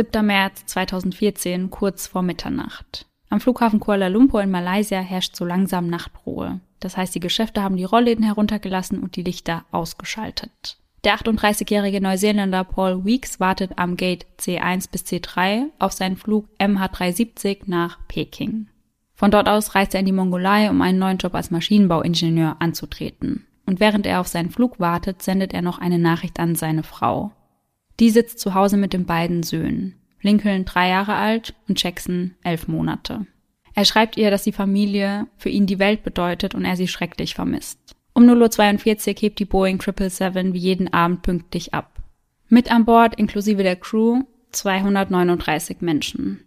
7. März 2014, kurz vor Mitternacht. Am Flughafen Kuala Lumpur in Malaysia herrscht so langsam Nachtruhe. Das heißt, die Geschäfte haben die Rollläden heruntergelassen und die Lichter ausgeschaltet. Der 38-jährige Neuseeländer Paul Weeks wartet am Gate C1 bis C3 auf seinen Flug MH370 nach Peking. Von dort aus reist er in die Mongolei, um einen neuen Job als Maschinenbauingenieur anzutreten. Und während er auf seinen Flug wartet, sendet er noch eine Nachricht an seine Frau. Die sitzt zu Hause mit den beiden Söhnen. Lincoln drei Jahre alt und Jackson elf Monate. Er schreibt ihr, dass die Familie für ihn die Welt bedeutet und er sie schrecklich vermisst. Um 0.42 Uhr hebt die Boeing 777 wie jeden Abend pünktlich ab. Mit an Bord, inklusive der Crew, 239 Menschen.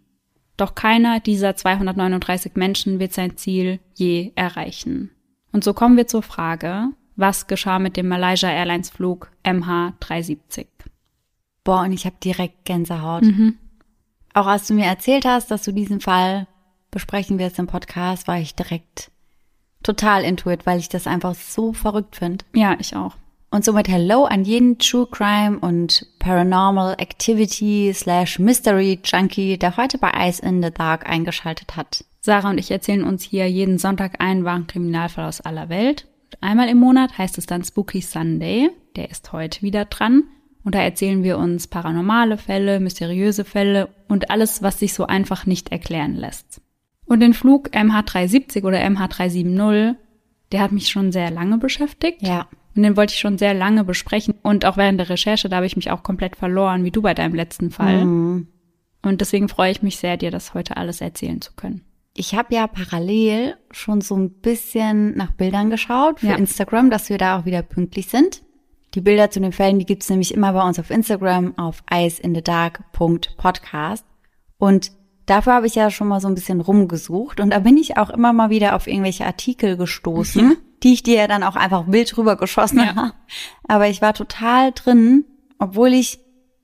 Doch keiner dieser 239 Menschen wird sein Ziel je erreichen. Und so kommen wir zur Frage, was geschah mit dem Malaysia Airlines Flug MH370? Boah, und ich habe direkt Gänsehaut. Mhm. Auch als du mir erzählt hast, dass du diesen Fall besprechen wirst im Podcast, war ich direkt total intuit, weil ich das einfach so verrückt finde. Ja, ich auch. Und somit Hello an jeden True Crime und Paranormal Activity slash Mystery Junkie, der heute bei Ice in the Dark eingeschaltet hat. Sarah und ich erzählen uns hier jeden Sonntag einen wahren Kriminalfall aus aller Welt. Einmal im Monat heißt es dann Spooky Sunday. Der ist heute wieder dran. Und da erzählen wir uns paranormale Fälle, mysteriöse Fälle und alles, was sich so einfach nicht erklären lässt. Und den Flug MH370 oder MH370, der hat mich schon sehr lange beschäftigt. Ja. Und den wollte ich schon sehr lange besprechen. Und auch während der Recherche, da habe ich mich auch komplett verloren, wie du bei deinem letzten Fall. Mhm. Und deswegen freue ich mich sehr, dir das heute alles erzählen zu können. Ich habe ja parallel schon so ein bisschen nach Bildern geschaut für ja. Instagram, dass wir da auch wieder pünktlich sind. Die Bilder zu den Fällen, die gibt's nämlich immer bei uns auf Instagram auf iceinthedark.podcast. Und dafür habe ich ja schon mal so ein bisschen rumgesucht und da bin ich auch immer mal wieder auf irgendwelche Artikel gestoßen. Mhm die ich dir ja dann auch einfach wild rüber geschossen ja. habe. Aber ich war total drin, obwohl ich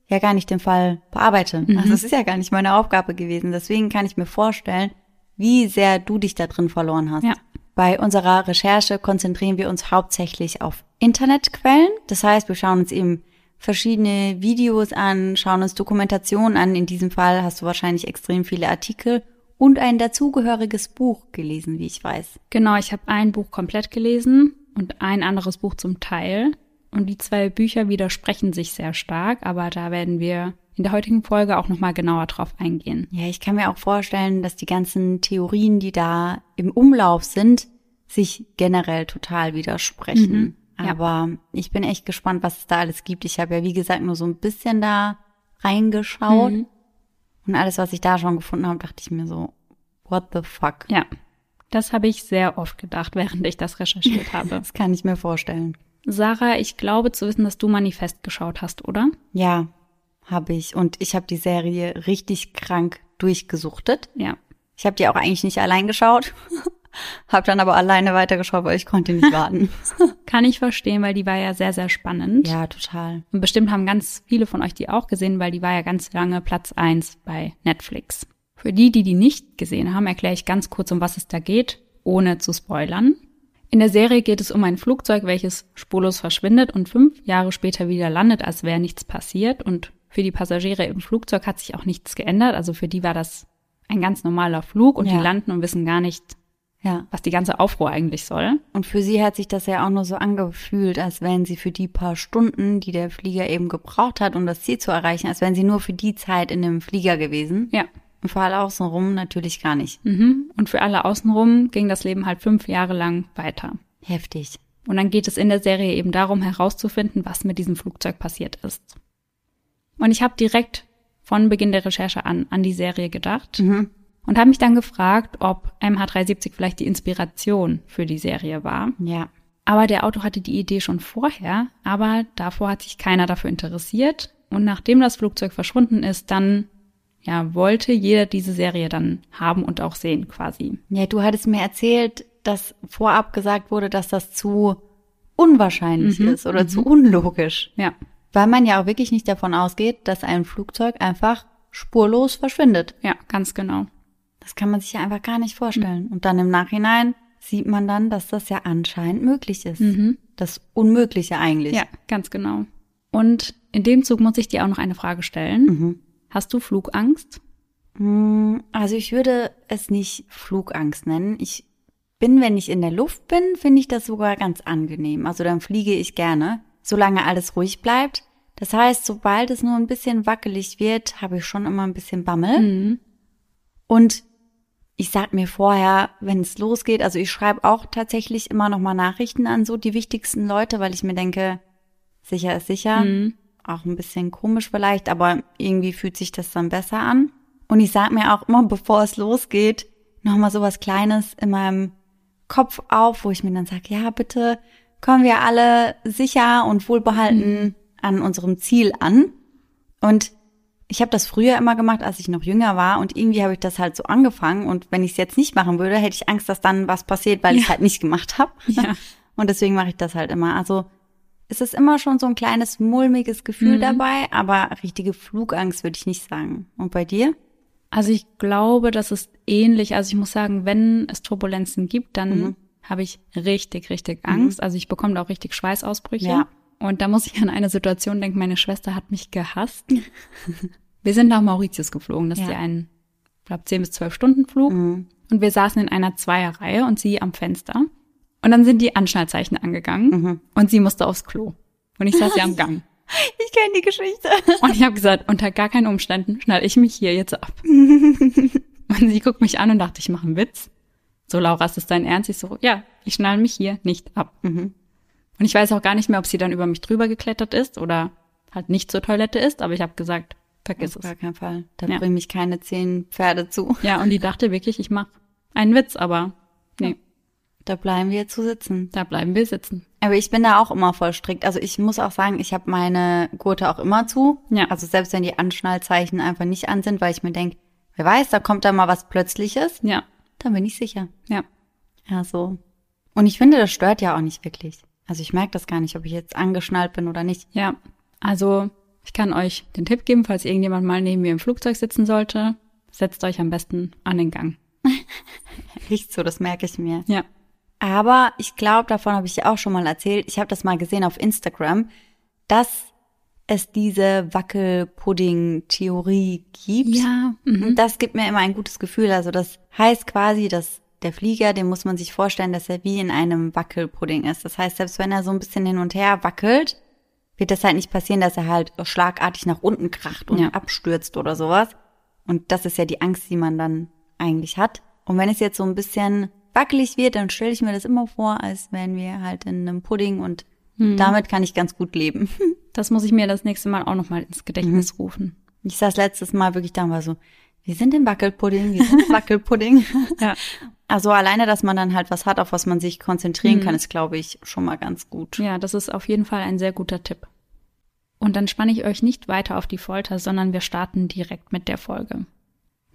ja gar nicht den Fall bearbeite. Mhm. Also es ist ja gar nicht meine Aufgabe gewesen. Deswegen kann ich mir vorstellen, wie sehr du dich da drin verloren hast. Ja. Bei unserer Recherche konzentrieren wir uns hauptsächlich auf Internetquellen. Das heißt, wir schauen uns eben verschiedene Videos an, schauen uns Dokumentationen an. In diesem Fall hast du wahrscheinlich extrem viele Artikel und ein dazugehöriges Buch gelesen, wie ich weiß. Genau, ich habe ein Buch komplett gelesen und ein anderes Buch zum Teil. Und die zwei Bücher widersprechen sich sehr stark, aber da werden wir in der heutigen Folge auch nochmal genauer drauf eingehen. Ja, ich kann mir auch vorstellen, dass die ganzen Theorien, die da im Umlauf sind, sich generell total widersprechen. Mhm. Aber ich bin echt gespannt, was es da alles gibt. Ich habe ja, wie gesagt, nur so ein bisschen da reingeschaut. Mhm. Und alles, was ich da schon gefunden habe, dachte ich mir so, what the fuck? Ja, das habe ich sehr oft gedacht, während ich das recherchiert habe. das kann ich mir vorstellen. Sarah, ich glaube zu wissen, dass du Manifest geschaut hast, oder? Ja, habe ich. Und ich habe die Serie richtig krank durchgesuchtet. Ja. Ich habe die auch eigentlich nicht allein geschaut. Hab dann aber alleine weitergeschaut, weil ich konnte nicht warten. Kann ich verstehen, weil die war ja sehr, sehr spannend. Ja, total. Und bestimmt haben ganz viele von euch die auch gesehen, weil die war ja ganz lange Platz eins bei Netflix. Für die, die die nicht gesehen haben, erkläre ich ganz kurz, um was es da geht, ohne zu spoilern. In der Serie geht es um ein Flugzeug, welches spurlos verschwindet und fünf Jahre später wieder landet, als wäre nichts passiert. Und für die Passagiere im Flugzeug hat sich auch nichts geändert. Also für die war das ein ganz normaler Flug und ja. die landen und wissen gar nicht, ja. Was die ganze Aufruhr eigentlich soll. Und für sie hat sich das ja auch nur so angefühlt, als wären sie für die paar Stunden, die der Flieger eben gebraucht hat, um das Ziel zu erreichen, als wären sie nur für die Zeit in dem Flieger gewesen. Ja. Und für alle außenrum natürlich gar nicht. Mhm. Und für alle außenrum ging das Leben halt fünf Jahre lang weiter. Heftig. Und dann geht es in der Serie eben darum, herauszufinden, was mit diesem Flugzeug passiert ist. Und ich habe direkt von Beginn der Recherche an an die Serie gedacht. Mhm und habe mich dann gefragt, ob MH370 vielleicht die Inspiration für die Serie war. Ja. Aber der Autor hatte die Idee schon vorher, aber davor hat sich keiner dafür interessiert. Und nachdem das Flugzeug verschwunden ist, dann ja, wollte jeder diese Serie dann haben und auch sehen quasi. Ja, du hattest mir erzählt, dass vorab gesagt wurde, dass das zu unwahrscheinlich mhm, ist oder mhm. zu unlogisch. Ja. Weil man ja auch wirklich nicht davon ausgeht, dass ein Flugzeug einfach spurlos verschwindet. Ja, ganz genau. Das kann man sich ja einfach gar nicht vorstellen. Mhm. Und dann im Nachhinein sieht man dann, dass das ja anscheinend möglich ist. Mhm. Das Unmögliche eigentlich. Ja, ganz genau. Und in dem Zug muss ich dir auch noch eine Frage stellen. Mhm. Hast du Flugangst? Hm, also ich würde es nicht Flugangst nennen. Ich bin, wenn ich in der Luft bin, finde ich das sogar ganz angenehm. Also dann fliege ich gerne, solange alles ruhig bleibt. Das heißt, sobald es nur ein bisschen wackelig wird, habe ich schon immer ein bisschen Bammel. Mhm. Und ich sag mir vorher, wenn es losgeht, also ich schreibe auch tatsächlich immer noch mal Nachrichten an so die wichtigsten Leute, weil ich mir denke, sicher ist sicher. Mhm. Auch ein bisschen komisch vielleicht, aber irgendwie fühlt sich das dann besser an. Und ich sag mir auch immer, bevor es losgeht, noch mal so was Kleines in meinem Kopf auf, wo ich mir dann sage, ja, bitte kommen wir alle sicher und wohlbehalten Mhm. an unserem Ziel an. Und ich habe das früher immer gemacht, als ich noch jünger war und irgendwie habe ich das halt so angefangen und wenn ich es jetzt nicht machen würde, hätte ich Angst, dass dann was passiert, weil ich Ja. halt nicht gemacht habe. Ja. Und deswegen mache ich das halt immer. Also es ist immer schon so ein kleines mulmiges Gefühl Mhm. dabei, aber richtige Flugangst würde ich nicht sagen. Und bei dir? Also ich glaube, das ist ähnlich. Also ich muss sagen, wenn es Turbulenzen gibt, dann Mhm. Habe ich richtig, richtig Angst. Also ich bekomme da auch richtig Schweißausbrüche. Ja. Und da muss ich an eine Situation denken, meine Schwester hat mich gehasst. wir sind nach Mauritius geflogen. Das ist Ja. ja ein, ich glaube, 10 bis 12 Stunden Flug. Mhm. Und wir saßen in einer Zweierreihe und sie am Fenster. Und dann sind die Anschnallzeichen angegangen Mhm. und sie musste aufs Klo. Und ich saß ja am Gang. Ich kenne die Geschichte. Und ich habe gesagt, unter gar keinen Umständen schnall ich mich hier jetzt ab. und sie guckt mich an und dachte, ich mache einen Witz. So, Laura, ist das dein Ernst? Ich so, ja, ich schnall mich hier nicht ab. Mhm. Und ich weiß auch gar nicht mehr, ob sie dann über mich drüber geklettert ist oder halt nicht zur Toilette ist, aber ich habe gesagt, vergiss Auf es. gar keinen Fall. Da Ja. bringen mich keine zehn Pferde zu. Ja, und die dachte wirklich, ich mache einen Witz, aber nee, Da bleiben wir zu sitzen. da bleiben wir sitzen. Aber ich bin da auch immer voll strikt. Also ich muss auch sagen, ich habe meine Gurte auch immer zu. Ja. Also selbst wenn die Anschnallzeichen einfach nicht an sind, weil ich mir denke, wer weiß, da kommt da mal was Plötzliches, Ja, dann bin ich sicher. ja. Ja, so. Und ich finde, das stört ja auch nicht wirklich. Also ich merke das gar nicht, ob ich jetzt angeschnallt bin oder nicht. Ja, also ich kann euch den Tipp geben, falls irgendjemand mal neben mir im Flugzeug sitzen sollte, setzt euch am besten an den Gang. Riecht so, das merke ich mir. Ja. Aber ich glaube, davon habe ich ja auch schon mal erzählt. Ich habe das mal gesehen auf Instagram, dass es diese Wackelpudding-Theorie gibt. Ja. Mhm. Das gibt mir immer ein gutes Gefühl. Also das heißt quasi, dass der Flieger, den muss man sich vorstellen, dass er wie in einem Wackelpudding ist. Das heißt, selbst wenn er so ein bisschen hin und her wackelt, wird das halt nicht passieren, dass er halt schlagartig nach unten kracht und Ja. abstürzt oder sowas. Und das ist ja die Angst, die man dann eigentlich hat. Und wenn es jetzt so ein bisschen wackelig wird, dann stelle ich mir das immer vor, als wären wir halt in einem Pudding und damit kann ich ganz gut leben. Das muss ich mir das nächste Mal auch nochmal ins Gedächtnis rufen. Ich saß letztes Mal wirklich da und war so, wir sind im Wackelpudding, wir sind im Wackelpudding. Ja. Also alleine, dass man dann halt was hat, auf was man sich konzentrieren kann, ist, glaube ich, schon mal ganz gut. Ja, das ist auf jeden Fall ein sehr guter Tipp. Und dann spanne ich euch nicht weiter auf die Folter, sondern wir starten direkt mit der Folge.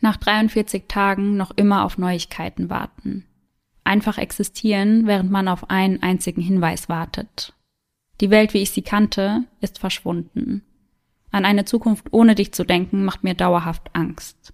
Nach 43 Tagen noch immer auf Neuigkeiten warten. Einfach existieren, während man auf einen einzigen Hinweis wartet. Die Welt, wie ich sie kannte, ist verschwunden. An eine Zukunft ohne dich zu denken, macht mir dauerhaft Angst.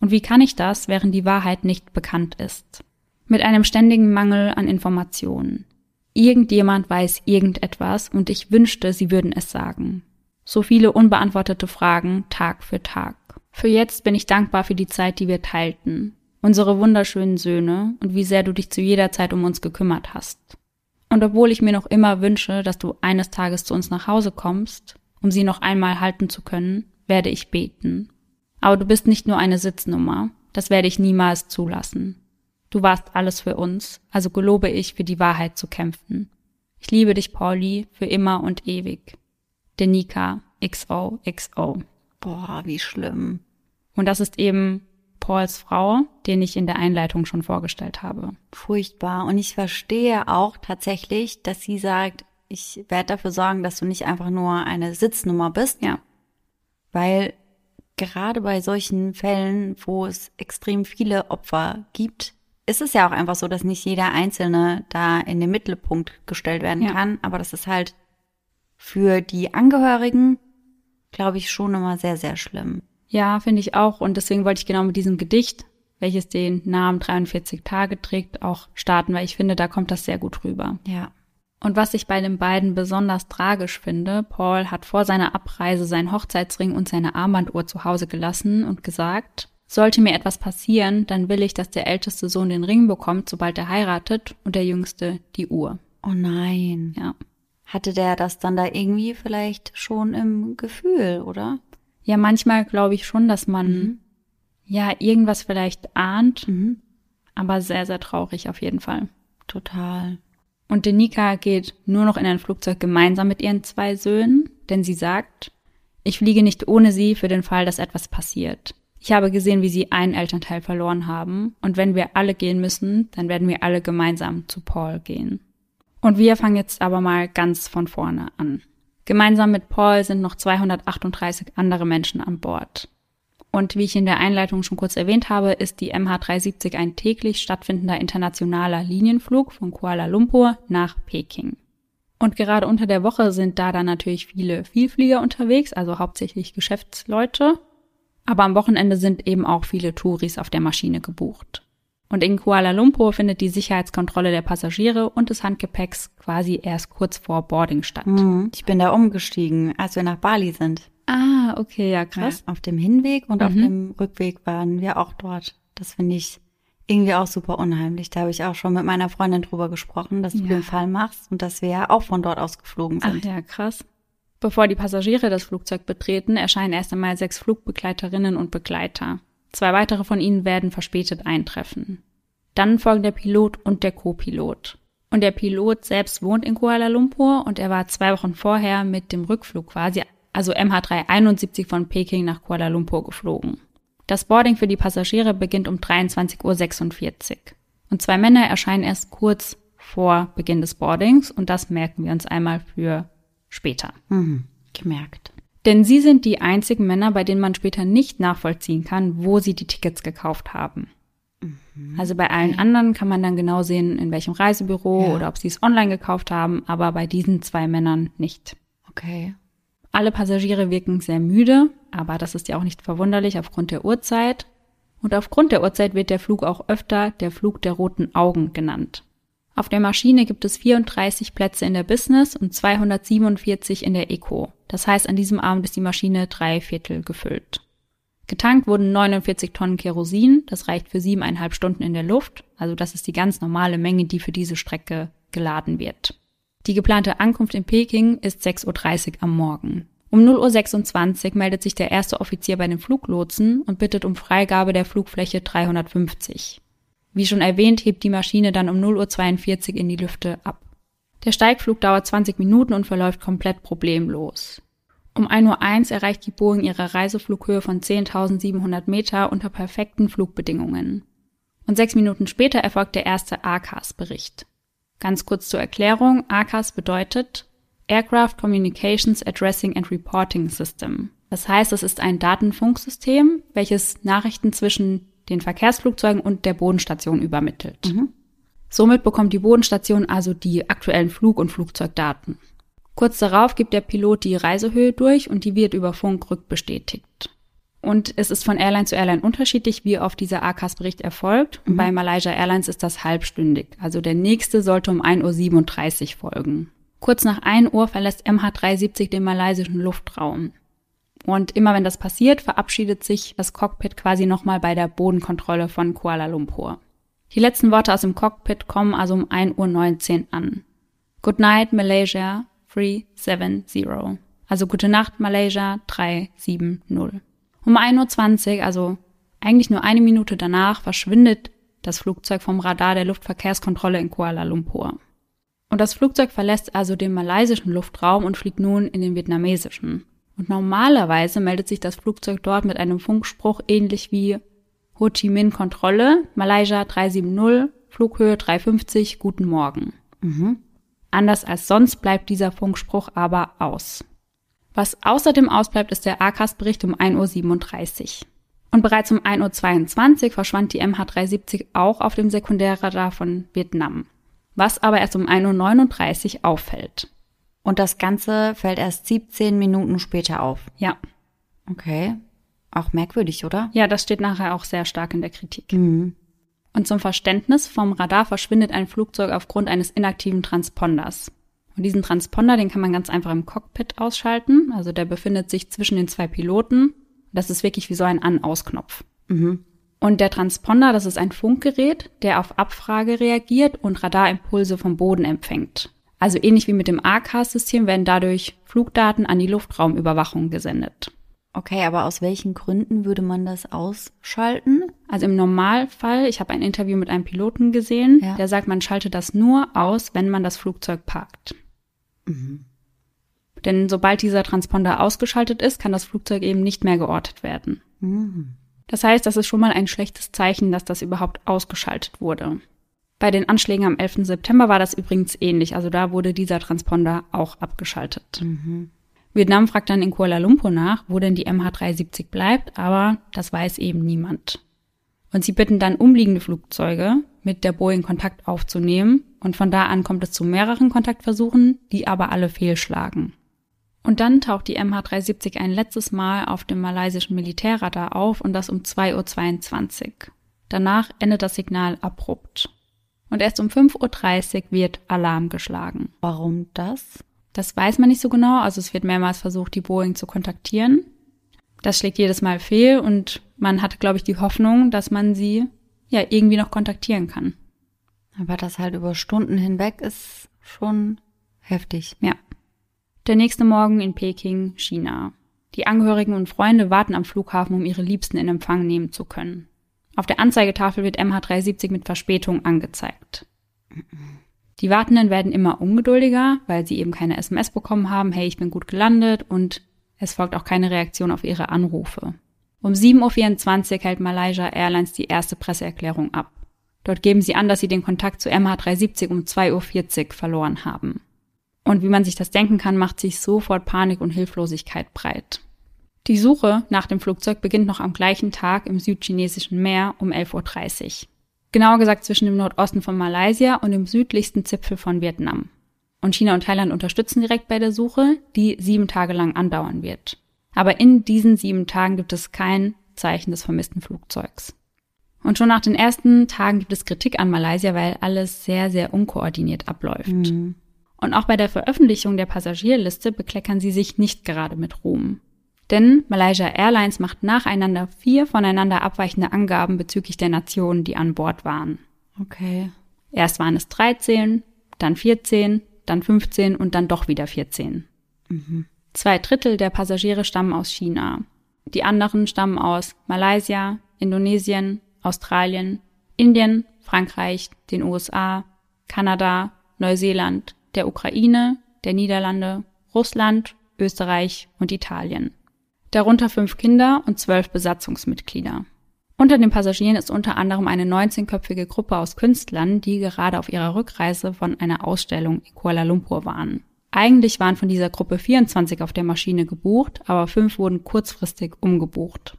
Und wie kann ich das, während die Wahrheit nicht bekannt ist? Mit einem ständigen Mangel an Informationen. Irgendjemand weiß irgendetwas und ich wünschte, sie würden es sagen. So viele unbeantwortete Fragen Tag für Tag. Für jetzt bin ich dankbar für die Zeit, die wir teilten, unsere wunderschönen Söhne und wie sehr du dich zu jeder Zeit um uns gekümmert hast. Und obwohl ich mir noch immer wünsche, dass du eines Tages zu uns nach Hause kommst, um sie noch einmal halten zu können, werde ich beten. Aber du bist nicht nur eine Sitznummer, das werde ich niemals zulassen. Du warst alles für uns, also gelobe ich, für die Wahrheit zu kämpfen. Ich liebe dich, Pauli, für immer und ewig. Denika XOXO. Boah, wie schlimm. Und das ist eben Pauls Frau, den ich in der Einleitung schon vorgestellt habe. Furchtbar. Und ich verstehe auch tatsächlich, dass sie sagt, ich werde dafür sorgen, dass du nicht einfach nur eine Sitznummer bist, Ja, weil gerade bei solchen Fällen, wo es extrem viele Opfer gibt, ist es ja auch einfach so, dass nicht jeder Einzelne da in den Mittelpunkt gestellt werden Ja. kann. Aber das ist halt für die Angehörigen, glaube ich, schon immer sehr, sehr schlimm. Ja, finde ich auch. Und deswegen wollte ich genau mit diesem Gedicht, welches den Namen 43 Tage trägt, auch starten, weil ich finde, da kommt das sehr gut rüber. Ja. Und was ich bei den beiden besonders tragisch finde, Paul hat vor seiner Abreise seinen Hochzeitsring und seine Armbanduhr zu Hause gelassen und gesagt, sollte mir etwas passieren, dann will ich, dass der älteste Sohn den Ring bekommt, sobald er heiratet, und der jüngste die Uhr. Oh nein. Ja. Hatte der das dann da irgendwie vielleicht schon im Gefühl, oder? Ja, manchmal glaube ich schon, dass man Mhm. ja irgendwas vielleicht ahnt, Mhm. aber sehr, sehr traurig auf jeden Fall. Total. Und Denika geht nur noch in ein Flugzeug gemeinsam mit ihren zwei Söhnen, denn sie sagt, ich fliege nicht ohne sie für den Fall, dass etwas passiert. Ich habe gesehen, wie sie einen Elternteil verloren haben, und wenn wir alle gehen müssen, dann werden wir alle gemeinsam zu Paul gehen. Und wir fangen jetzt aber mal ganz von vorne an. Gemeinsam mit Paul sind noch 238 andere Menschen an Bord. Und wie ich in der Einleitung schon kurz erwähnt habe, ist die MH370 ein täglich stattfindender internationaler Linienflug von Kuala Lumpur nach Peking. Und gerade unter der Woche sind da dann natürlich viele Vielflieger unterwegs, also hauptsächlich Geschäftsleute. Aber am Wochenende sind eben auch viele Touris auf der Maschine gebucht. Und in Kuala Lumpur findet die Sicherheitskontrolle der Passagiere und des Handgepäcks quasi erst kurz vor Boarding statt. Mhm. Ich bin da umgestiegen, als wir nach Bali sind. Ah, okay, ja, krass. Ja, auf dem Hinweg und auf Mhm. dem Rückweg waren wir auch dort. Das finde ich irgendwie auch super unheimlich. Da habe ich auch schon mit meiner Freundin drüber gesprochen, dass du Ja. den Fall machst und dass wir ja auch von dort aus geflogen Ach sind. ja, krass. Bevor die Passagiere das Flugzeug betreten, erscheinen erst einmal sechs Flugbegleiterinnen und Begleiter. Zwei weitere von ihnen werden verspätet eintreffen. Dann folgen der Pilot und der Co-Pilot. Und der Pilot selbst wohnt in Kuala Lumpur und er war zwei Wochen vorher mit dem Rückflug quasi, also MH371 von Peking nach Kuala Lumpur geflogen. Das Boarding für die Passagiere beginnt um 23.46 Uhr. Und zwei Männer erscheinen erst kurz vor Beginn des Boardings und das merken wir uns einmal für später. Mhm. Gemerkt. Denn sie sind die einzigen Männer, bei denen man später nicht nachvollziehen kann, wo sie die Tickets gekauft haben. Also bei allen anderen kann man dann genau sehen, in welchem Reisebüro Ja. oder ob sie es online gekauft haben, aber bei diesen zwei Männern nicht. Okay. Alle Passagiere wirken sehr müde, aber das ist ja auch nicht verwunderlich aufgrund der Uhrzeit. Und aufgrund der Uhrzeit wird der Flug auch öfter der Flug der roten Augen genannt. Auf der Maschine gibt es 34 Plätze in der Business und 247 in der Eco. Das heißt, an diesem Abend ist die Maschine drei Viertel gefüllt. Getankt wurden 49 Tonnen Kerosin, das reicht für siebeneinhalb Stunden in der Luft, also das ist die ganz normale Menge, die für diese Strecke geladen wird. Die geplante Ankunft in Peking ist 6.30 Uhr am Morgen. Um 0.26 Uhr meldet sich der erste Offizier bei den Fluglotsen und bittet um Freigabe der Flugfläche 350. Wie schon erwähnt, hebt die Maschine dann um 0.42 Uhr in die Lüfte ab. Der Steigflug dauert 20 Minuten und verläuft komplett problemlos. Um 1.01 Uhr erreicht die Boeing ihre Reiseflughöhe von 10.700 Meter unter perfekten Flugbedingungen. Und sechs Minuten später erfolgt der erste ACAS-Bericht. Ganz kurz zur Erklärung, ACAS bedeutet Aircraft Communications Addressing and Reporting System. Das heißt, es ist ein Datenfunksystem, welches Nachrichten zwischen den Verkehrsflugzeugen und der Bodenstation übermittelt. Somit bekommt die Bodenstation also die aktuellen Flug- und Flugzeugdaten. Kurz darauf gibt der Pilot die Reisehöhe durch und die wird über Funk rückbestätigt. Und es ist von Airline zu Airline unterschiedlich, wie oft dieser ACAS-Bericht erfolgt. Und bei Malaysia Airlines ist das halbstündig. Also der nächste sollte um 1.37 Uhr folgen. Kurz nach 1 Uhr verlässt MH370 den malaysischen Luftraum. Und immer wenn das passiert, verabschiedet sich das Cockpit quasi nochmal bei der Bodenkontrolle von Kuala Lumpur. Die letzten Worte aus dem Cockpit kommen also um 1.19 Uhr an. Good night, Malaysia 370. Also gute Nacht, Malaysia 370. Um 1.20 Uhr, also eigentlich nur eine Minute danach, verschwindet das Flugzeug vom Radar der Luftverkehrskontrolle in Kuala Lumpur. Und das Flugzeug verlässt also den malaysischen Luftraum und fliegt nun in den vietnamesischen. Und normalerweise meldet sich das Flugzeug dort mit einem Funkspruch ähnlich wie Ho Chi Minh Kontrolle, Malaysia 370, Flughöhe 350, guten Morgen. Anders als sonst bleibt dieser Funkspruch aber aus. Was außerdem ausbleibt, ist der ACAS-Bericht um 1.37 Uhr. Und bereits um 1.22 Uhr verschwand die MH370 auch auf dem Sekundärradar von Vietnam. Was aber erst um 1.39 Uhr auffällt. Und das Ganze fällt erst 17 Minuten später auf. Ja. Okay. Auch merkwürdig, oder? Ja, das steht nachher auch sehr stark in der Kritik. Mhm. Und zum Verständnis, vom Radar verschwindet ein Flugzeug aufgrund eines inaktiven Transponders. Und diesen Transponder, den kann man ganz einfach im Cockpit ausschalten. Also der befindet sich zwischen den zwei Piloten. Das ist wirklich wie so ein An-Aus-Knopf. Mhm. Und der Transponder, das ist ein Funkgerät, der auf Abfrage reagiert und Radarimpulse vom Boden empfängt. Also ähnlich wie mit dem ACAS-System werden dadurch Flugdaten an die Luftraumüberwachung gesendet. Okay, aber aus welchen Gründen würde man das ausschalten? Also im Normalfall, ich habe ein Interview mit einem Piloten gesehen, Ja. der sagt, man schaltet das nur aus, wenn man das Flugzeug parkt. Denn sobald dieser Transponder ausgeschaltet ist, kann das Flugzeug eben nicht mehr geortet werden. Das heißt, das ist schon mal ein schlechtes Zeichen, dass das überhaupt ausgeschaltet wurde. Bei den Anschlägen am 11. September war das übrigens ähnlich, also da wurde dieser Transponder auch abgeschaltet. Vietnam fragt dann in Kuala Lumpur nach, wo denn die MH370 bleibt, aber das weiß eben niemand. Und sie bitten dann umliegende Flugzeuge, mit der Boeing Kontakt aufzunehmen, und von da an kommt es zu mehreren Kontaktversuchen, die aber alle fehlschlagen. Und dann taucht die MH370 ein letztes Mal auf dem malaysischen Militärradar auf und das um 2.22 Uhr. Danach endet das Signal abrupt. Und erst um 5.30 Uhr wird Alarm geschlagen. Warum das? Das weiß man nicht so genau, also es wird mehrmals versucht, die Boeing zu kontaktieren. Das schlägt jedes Mal fehl und man hatte, glaube ich, die Hoffnung, dass man sie ja irgendwie noch kontaktieren kann. Aber das halt über Stunden hinweg ist schon heftig. Ja. Der nächste Morgen in Peking, China. Die Angehörigen und Freunde warten am Flughafen, um ihre Liebsten in Empfang nehmen zu können. Auf der Anzeigetafel wird MH370 mit Verspätung angezeigt. Die Wartenden werden immer ungeduldiger, weil sie eben keine SMS bekommen haben, hey, ich bin gut gelandet und es folgt auch keine Reaktion auf ihre Anrufe. Um 7.24 Uhr hält Malaysia Airlines die erste Presseerklärung ab. Dort geben sie an, dass sie den Kontakt zu MH370 um 2.40 Uhr verloren haben. Und wie man sich das denken kann, macht sich sofort Panik und Hilflosigkeit breit. Die Suche nach dem Flugzeug beginnt noch am gleichen Tag im südchinesischen Meer um 11.30 Uhr. Genauer gesagt zwischen dem Nordosten von Malaysia und dem südlichsten Zipfel von Vietnam. Und China und Thailand unterstützen direkt bei der Suche, die sieben Tage lang andauern wird. Aber in diesen sieben Tagen gibt es kein Zeichen des vermissten Flugzeugs. Und schon nach den ersten Tagen gibt es Kritik an Malaysia, weil alles sehr, sehr unkoordiniert abläuft. Und auch bei der Veröffentlichung der Passagierliste bekleckern sie sich nicht gerade mit Ruhm. Denn Malaysia Airlines macht nacheinander vier voneinander abweichende Angaben bezüglich der Nationen, die an Bord waren. Okay. Erst waren es 13, dann 14, dann 15 und dann doch wieder 14. Zwei Drittel der Passagiere stammen aus China. Die anderen stammen aus Malaysia, Indonesien, Australien, Indien, Frankreich, den USA, Kanada, Neuseeland, der Ukraine, der Niederlande, Russland, Österreich und Italien. Darunter fünf Kinder und zwölf Besatzungsmitglieder. Unter den Passagieren ist unter anderem eine 19-köpfige Gruppe aus Künstlern, die gerade auf ihrer Rückreise von einer Ausstellung in Kuala Lumpur waren. Eigentlich waren von dieser Gruppe 24 auf der Maschine gebucht, aber fünf wurden kurzfristig umgebucht.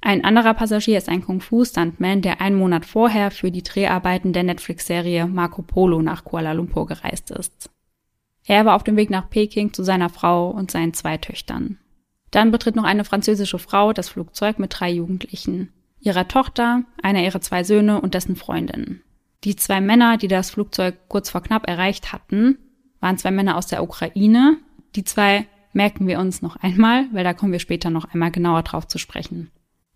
Ein anderer Passagier ist ein Kung-Fu-Stuntman, der einen Monat vorher für die Dreharbeiten der Netflix-Serie Marco Polo nach Kuala Lumpur gereist ist. Er war auf dem Weg nach Peking zu seiner Frau und seinen zwei Töchtern. Dann betritt noch eine französische Frau das Flugzeug mit drei Jugendlichen. Ihrer Tochter, einer ihrer zwei Söhne und dessen Freundin. Die zwei Männer, die das Flugzeug kurz vor knapp erreicht hatten, waren zwei Männer aus der Ukraine. Die zwei merken wir uns noch einmal, weil da kommen wir später noch einmal genauer drauf zu sprechen.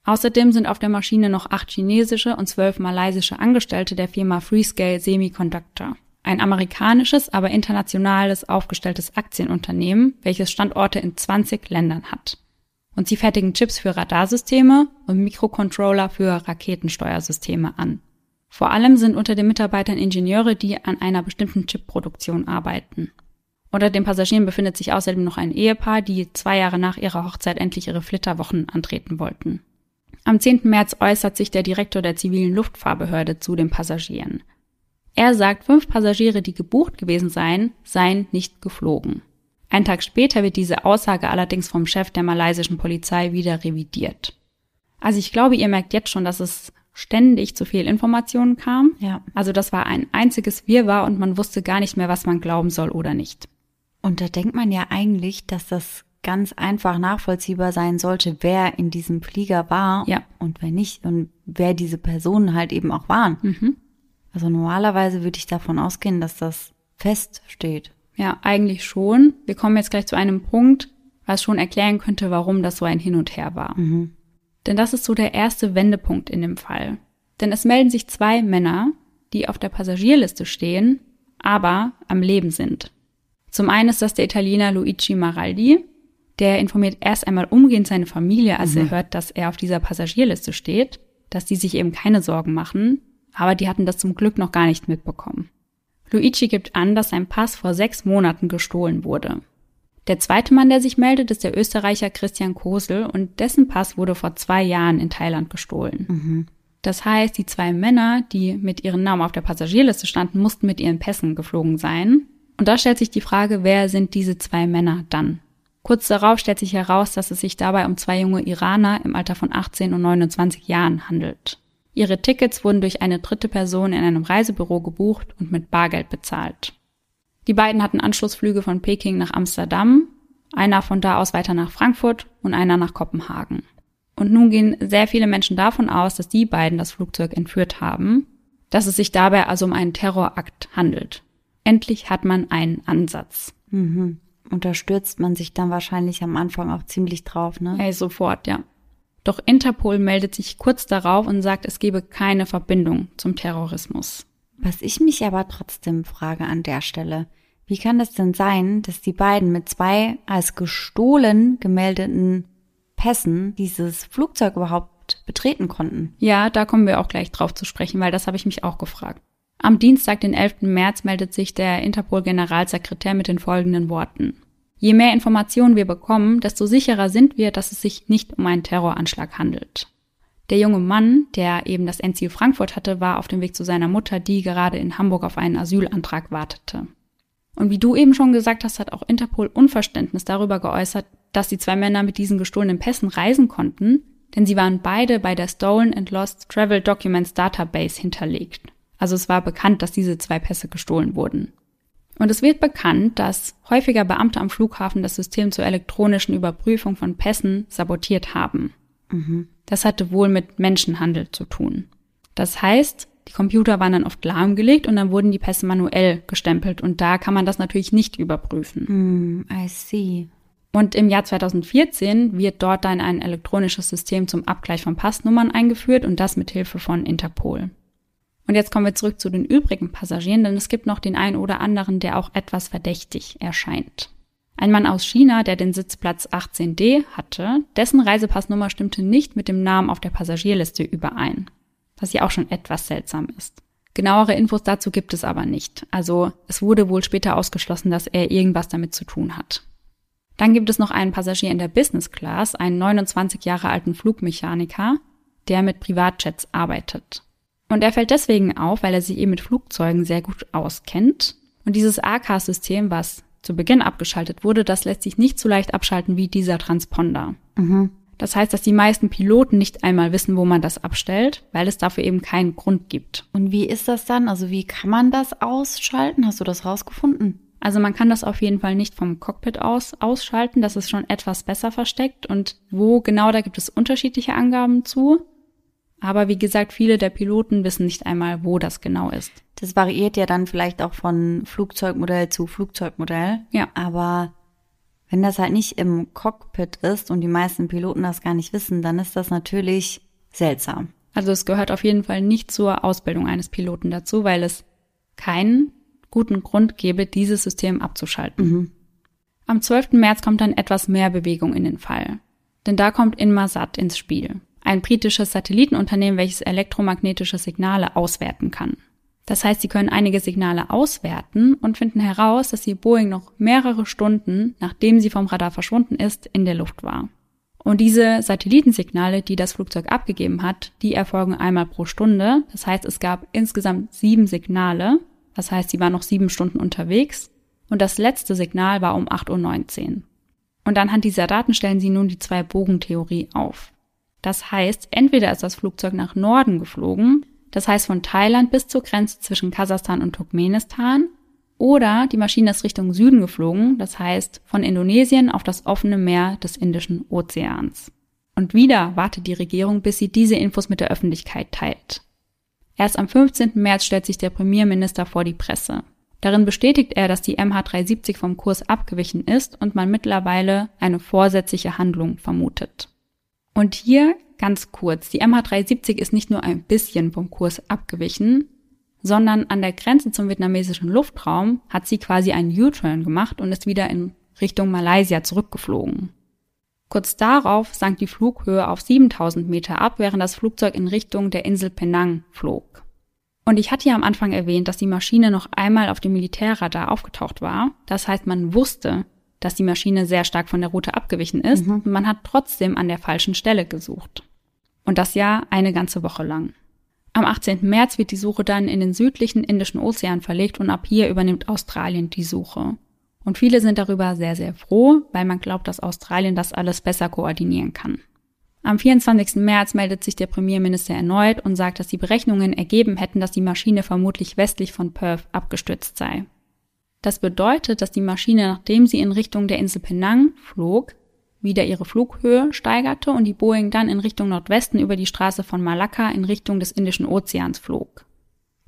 Außerdem sind auf der Maschine noch acht chinesische und zwölf malaysische Angestellte der Firma Freescale Semiconductor. Ein amerikanisches, aber internationales aufgestelltes Aktienunternehmen, welches Standorte in 20 Ländern hat. Und sie fertigen Chips für Radarsysteme und Mikrocontroller für Raketensteuersysteme an. Vor allem sind unter den Mitarbeitern Ingenieure, die an einer bestimmten Chipproduktion arbeiten. Unter den Passagieren befindet sich außerdem noch ein Ehepaar, die zwei Jahre nach ihrer Hochzeit endlich ihre Flitterwochen antreten wollten. Am 10. März äußert sich der Direktor der zivilen Luftfahrbehörde zu den Passagieren. Er sagt, fünf Passagiere, die gebucht gewesen seien, seien nicht geflogen. Ein Tag später wird diese Aussage allerdings vom Chef der malaysischen Polizei wieder revidiert. Also ich glaube, ihr merkt jetzt schon, dass es ständig zu viel Informationen kam. Ja. Also das war ein einziges Wirrwarr und man wusste gar nicht mehr, was man glauben soll oder nicht. Und da denkt man ja eigentlich, dass das ganz einfach nachvollziehbar sein sollte, wer in diesem Flieger war Ja. und wer nicht und wer diese Personen halt eben auch waren. Mhm. Also normalerweise würde ich davon ausgehen, dass das feststeht, Ja, eigentlich schon. Wir kommen jetzt gleich zu einem Punkt, was schon erklären könnte, warum das so ein Hin und Her war. Mhm. Denn das ist so der erste Wendepunkt in dem Fall. Denn es melden sich zwei Männer, die auf der Passagierliste stehen, aber am Leben sind. Zum einen ist das der Italiener Luigi Maraldi. Der informiert erst einmal umgehend seine Familie, als Mhm. er hört, dass er auf dieser Passagierliste steht, dass die sich eben keine Sorgen machen, aber die hatten das zum Glück noch gar nicht mitbekommen. Luigi gibt an, dass sein Pass vor sechs Monaten gestohlen wurde. Der zweite Mann, der sich meldet, ist der Österreicher Christian Kosel und dessen Pass wurde vor zwei Jahren in Thailand gestohlen. Mhm. Das heißt, die zwei Männer, die mit ihren Namen auf der Passagierliste standen, mussten mit ihren Pässen geflogen sein. Und da stellt sich die Frage, wer sind diese zwei Männer dann? Kurz darauf stellt sich heraus, dass es sich dabei um zwei junge Iraner im Alter von 18 und 29 Jahren handelt. Ihre Tickets wurden durch eine dritte Person in einem Reisebüro gebucht und mit Bargeld bezahlt. Die beiden hatten Anschlussflüge von Peking nach Amsterdam, einer von da aus weiter nach Frankfurt und einer nach Kopenhagen. Und nun gehen sehr viele Menschen davon aus, dass die beiden das Flugzeug entführt haben, dass es sich dabei also um einen Terrorakt handelt. Endlich hat man einen Ansatz. Mhm. Und da stürzt man sich dann wahrscheinlich am Anfang auch ziemlich drauf, ne? Ey, sofort, ja. Doch Interpol meldet sich kurz darauf und sagt, es gebe keine Verbindung zum Terrorismus. Was ich mich aber trotzdem frage an der Stelle, wie kann das denn sein, dass die beiden mit zwei als gestohlen gemeldeten Pässen dieses Flugzeug überhaupt betreten konnten? Ja, da kommen wir auch gleich drauf zu sprechen, weil das habe ich mich auch gefragt. Am Dienstag, den 11. März, meldet sich der Interpol-Generalsekretär mit den folgenden Worten. Je mehr Informationen wir bekommen, desto sicherer sind wir, dass es sich nicht um einen Terroranschlag handelt. Der junge Mann, der eben das Endziel Frankfurt hatte, war auf dem Weg zu seiner Mutter, die gerade in Hamburg auf einen Asylantrag wartete. Und wie du eben schon gesagt hast, hat auch Interpol Unverständnis darüber geäußert, dass die zwei Männer mit diesen gestohlenen Pässen reisen konnten, denn sie waren beide bei der Stolen and Lost Travel Documents Database hinterlegt. Also es war bekannt, dass diese zwei Pässe gestohlen wurden. Und es wird bekannt, dass häufiger Beamte am Flughafen das System zur elektronischen Überprüfung von Pässen sabotiert haben. Mhm. Das hatte wohl mit Menschenhandel zu tun. Das heißt, die Computer waren dann oft lahmgelegt und dann wurden die Pässe manuell gestempelt und da kann man das natürlich nicht überprüfen. Hm, I see. Und im Jahr 2014 wird dort dann ein elektronisches System zum Abgleich von Passnummern eingeführt und das mit Hilfe von Interpol. Und jetzt kommen wir zurück zu den übrigen Passagieren, denn es gibt noch den einen oder anderen, der auch etwas verdächtig erscheint. Ein Mann aus China, der den Sitzplatz 18D hatte, dessen Reisepassnummer stimmte nicht mit dem Namen auf der Passagierliste überein, was ja auch schon etwas seltsam ist. Genauere Infos dazu gibt es aber nicht, also es wurde wohl später ausgeschlossen, dass er irgendwas damit zu tun hat. Dann gibt es noch einen Passagier in der Business Class, einen 29 Jahre alten Flugmechaniker, der mit Privatjets arbeitet. Und er fällt deswegen auf, weil er sich eben mit Flugzeugen sehr gut auskennt. Und dieses AK-System, was zu Beginn abgeschaltet wurde, das lässt sich nicht so leicht abschalten wie dieser Transponder. Mhm. Das heißt, dass die meisten Piloten nicht einmal wissen, wo man das abstellt, weil es dafür eben keinen Grund gibt. Und wie ist das dann? Also wie kann man das ausschalten? Hast du das rausgefunden? Also man kann das auf jeden Fall nicht vom Cockpit aus ausschalten, das ist schon etwas besser versteckt und wo genau, da gibt es unterschiedliche Angaben zu. Aber wie gesagt, viele der Piloten wissen nicht einmal, wo das genau ist. Das variiert ja dann vielleicht auch von Flugzeugmodell zu Flugzeugmodell. Ja. Aber wenn das halt nicht im Cockpit ist und die meisten Piloten das gar nicht wissen, dann ist das natürlich seltsam. Also es gehört auf jeden Fall nicht zur Ausbildung eines Piloten dazu, weil es keinen guten Grund gäbe, dieses System abzuschalten. Mhm. Am 12. März kommt dann etwas mehr Bewegung in den Fall. Denn da kommt Inmarsat ins Spiel. Ein britisches Satellitenunternehmen, welches elektromagnetische Signale auswerten kann. Das heißt, sie können einige Signale auswerten und finden heraus, dass die Boeing noch mehrere Stunden, nachdem sie vom Radar verschwunden ist, in der Luft war. Und diese Satellitensignale, die das Flugzeug abgegeben hat, die erfolgen einmal pro Stunde. Das heißt, es gab insgesamt sieben Signale. Das heißt, sie war noch sieben Stunden unterwegs. Und das letzte Signal war um 8.19 Uhr. Und anhand dieser Daten stellen sie nun die Zwei-Bogen-Theorie auf. Das heißt, entweder ist das Flugzeug nach Norden geflogen, das heißt von Thailand bis zur Grenze zwischen Kasachstan und Turkmenistan, oder die Maschine ist Richtung Süden geflogen, das heißt von Indonesien auf das offene Meer des Indischen Ozeans. Und wieder wartet die Regierung, bis sie diese Infos mit der Öffentlichkeit teilt. Erst am 15. März stellt sich der Premierminister vor die Presse. Darin bestätigt er, dass die MH370 vom Kurs abgewichen ist und man mittlerweile eine vorsätzliche Handlung vermutet. Und hier ganz kurz, die MH370 ist nicht nur ein bisschen vom Kurs abgewichen, sondern an der Grenze zum vietnamesischen Luftraum hat sie quasi einen U-Turn gemacht und ist wieder in Richtung Malaysia zurückgeflogen. Kurz darauf sank die Flughöhe auf 7000 Meter ab, während das Flugzeug in Richtung der Insel Penang flog. Und ich hatte ja am Anfang erwähnt, dass die Maschine noch einmal auf dem Militärradar aufgetaucht war. Das heißt, man wusste, dass die Maschine sehr stark von der Route abgewichen ist mhm. man hat trotzdem an der falschen Stelle gesucht. Und das ja eine ganze Woche lang. Am 18. März wird die Suche dann in den südlichen Indischen Ozean verlegt und ab hier übernimmt Australien die Suche. Und viele sind darüber sehr, sehr froh, weil man glaubt, dass Australien das alles besser koordinieren kann. Am 24. März meldet sich der Premierminister erneut und sagt, dass die Berechnungen ergeben hätten, dass die Maschine vermutlich westlich von Perth abgestürzt sei. Das bedeutet, dass die Maschine, nachdem sie in Richtung der Insel Penang flog, wieder ihre Flughöhe steigerte und die Boeing dann in Richtung Nordwesten über die Straße von Malakka in Richtung des Indischen Ozeans flog.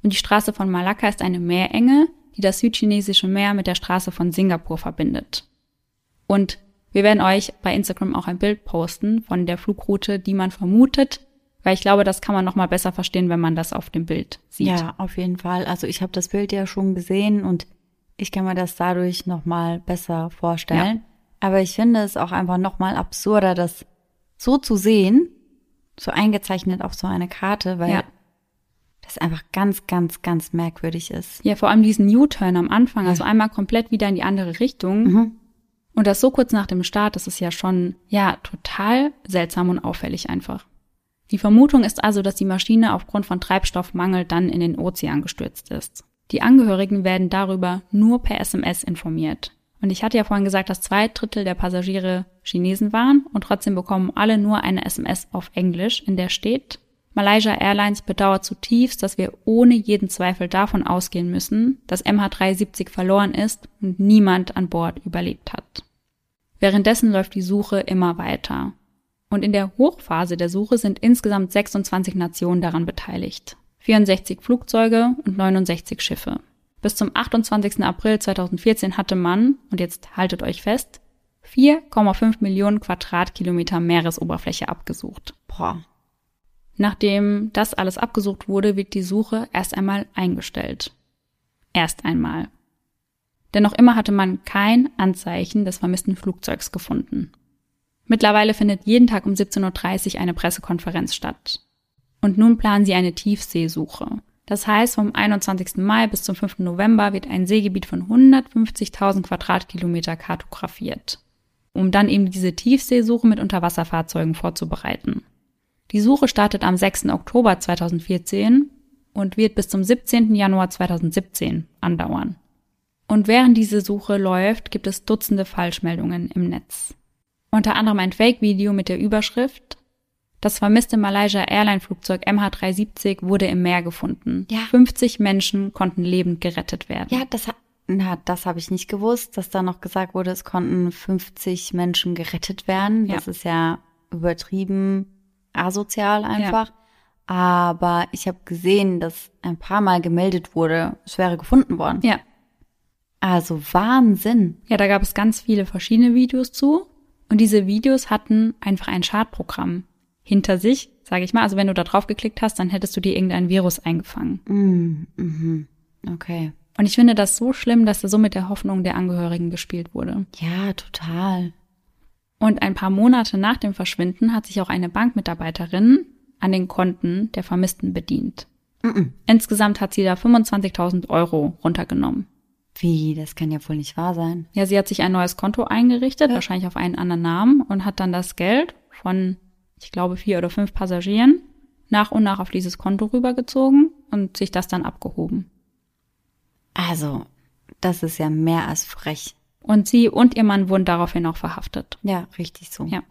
Und die Straße von Malakka ist eine Meerenge, die das südchinesische Meer mit der Straße von Singapur verbindet. Und wir werden euch bei Instagram auch ein Bild posten von der Flugroute, die man vermutet, weil ich glaube, das kann man noch mal besser verstehen, wenn man das auf dem Bild sieht. Ja, auf jeden Fall. Also ich habe das Bild ja schon gesehen und ich kann mir das dadurch noch mal besser vorstellen. Ja. Aber ich finde es auch einfach noch mal absurder, das so zu sehen, so eingezeichnet auf so eine Karte, weil ja. das einfach ganz, ganz, ganz merkwürdig ist. Ja, vor allem diesen U-Turn am Anfang, also einmal komplett wieder in die andere Richtung. Mhm. Und das so kurz nach dem Start, das ist ja schon, ja, total seltsam und auffällig einfach. Die Vermutung ist also, dass die Maschine aufgrund von Treibstoffmangel dann in den Ozean gestürzt ist. Die Angehörigen werden darüber nur per SMS informiert. Und ich hatte ja vorhin gesagt, dass zwei Drittel der Passagiere Chinesen waren und trotzdem bekommen alle nur eine SMS auf Englisch, in der steht, Malaysia Airlines bedauert zutiefst, dass wir ohne jeden Zweifel davon ausgehen müssen, dass MH370 verloren ist und niemand an Bord überlebt hat. Währenddessen läuft die Suche immer weiter. Und in der Hochphase der Suche sind insgesamt 26 Nationen daran beteiligt. 64 Flugzeuge und 69 Schiffe. Bis zum 28. April 2014 hatte man, und jetzt haltet euch fest, 4,5 Millionen Quadratkilometer Meeresoberfläche abgesucht. Boah. Nachdem das alles abgesucht wurde, wird die Suche erst einmal eingestellt. Erst einmal. Denn noch immer hatte man kein Anzeichen des vermissten Flugzeugs gefunden. Mittlerweile findet jeden Tag um 17.30 Uhr eine Pressekonferenz statt. Und nun planen sie eine Tiefseesuche. Das heißt, vom 21. Mai bis zum 5. November wird ein Seegebiet von 150.000 Quadratkilometer kartografiert, um dann eben diese Tiefseesuche mit Unterwasserfahrzeugen vorzubereiten. Die Suche startet am 6. Oktober 2014 und wird bis zum 17. Januar 2017 andauern. Und während diese Suche läuft, gibt es Dutzende Falschmeldungen im Netz. Unter anderem ein Fake-Video mit der Überschrift Das vermisste Malaysia Airline Flugzeug MH370 wurde im Meer gefunden. Ja. 50 Menschen konnten lebend gerettet werden. Ja, das, na, das habe ich nicht gewusst, dass da noch gesagt wurde, es konnten 50 Menschen gerettet werden. Das ja. ist ja übertrieben asozial einfach. Ja. Aber ich habe gesehen, dass ein paar Mal gemeldet wurde, es wäre gefunden worden. Ja. Also Wahnsinn. Ja, da gab es ganz viele verschiedene Videos zu. Und diese Videos hatten einfach ein Schadprogramm hinter sich, sage ich mal. Also wenn du da drauf geklickt hast, dann hättest du dir irgendein Virus eingefangen. Mm, mhm. Okay. Und ich finde das so schlimm, dass da so mit der Hoffnung der Angehörigen gespielt wurde. Ja, total. Und ein paar Monate nach dem Verschwinden hat sich auch eine Bankmitarbeiterin an den Konten der Vermissten bedient. -mm. Insgesamt hat sie da 25.000 Euro runtergenommen. Wie, das kann ja wohl nicht wahr sein. Ja, sie hat sich ein neues Konto eingerichtet, ja. wahrscheinlich auf einen anderen Namen und hat dann das Geld von, ich glaube, vier oder fünf Passagieren nach und nach auf dieses Konto rübergezogen und sich das dann abgehoben. Also, das ist ja mehr als frech. Und sie und ihr Mann wurden daraufhin auch verhaftet. Ja, richtig so. Ja.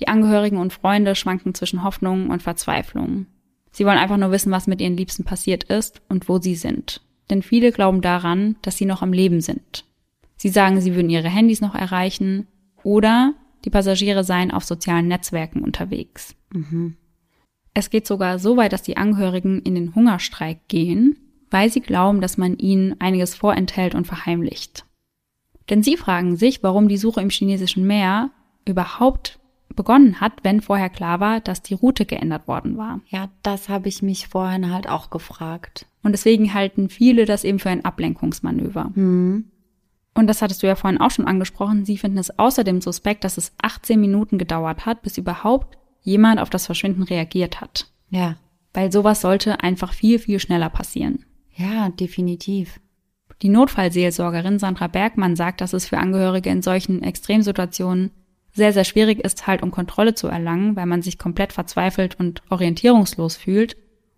Die Angehörigen und Freunde schwanken zwischen Hoffnung und Verzweiflung. Sie wollen einfach nur wissen, was mit ihren Liebsten passiert ist und wo sie sind denn viele glauben daran, dass sie noch am Leben sind. Sie sagen, sie würden ihre Handys noch erreichen oder die Passagiere seien auf sozialen Netzwerken unterwegs. Mhm. Es geht sogar so weit, dass die Angehörigen in den Hungerstreik gehen, weil sie glauben, dass man ihnen einiges vorenthält und verheimlicht. Denn sie fragen sich, warum die Suche im chinesischen Meer überhaupt begonnen hat, wenn vorher klar war, dass die Route geändert worden war. Ja, das habe ich mich vorhin halt auch gefragt. Und deswegen halten viele das eben für ein Ablenkungsmanöver. Hm. Und das hattest du ja vorhin auch schon angesprochen. Sie finden es außerdem suspekt, dass es 18 Minuten gedauert hat, bis überhaupt jemand auf das Verschwinden reagiert hat. Ja. Weil sowas sollte einfach viel, viel schneller passieren. Ja, definitiv. Die Notfallseelsorgerin Sandra Bergmann sagt, dass es für Angehörige in solchen Extremsituationen sehr, sehr schwierig ist, halt um Kontrolle zu erlangen, weil man sich komplett verzweifelt und orientierungslos fühlt.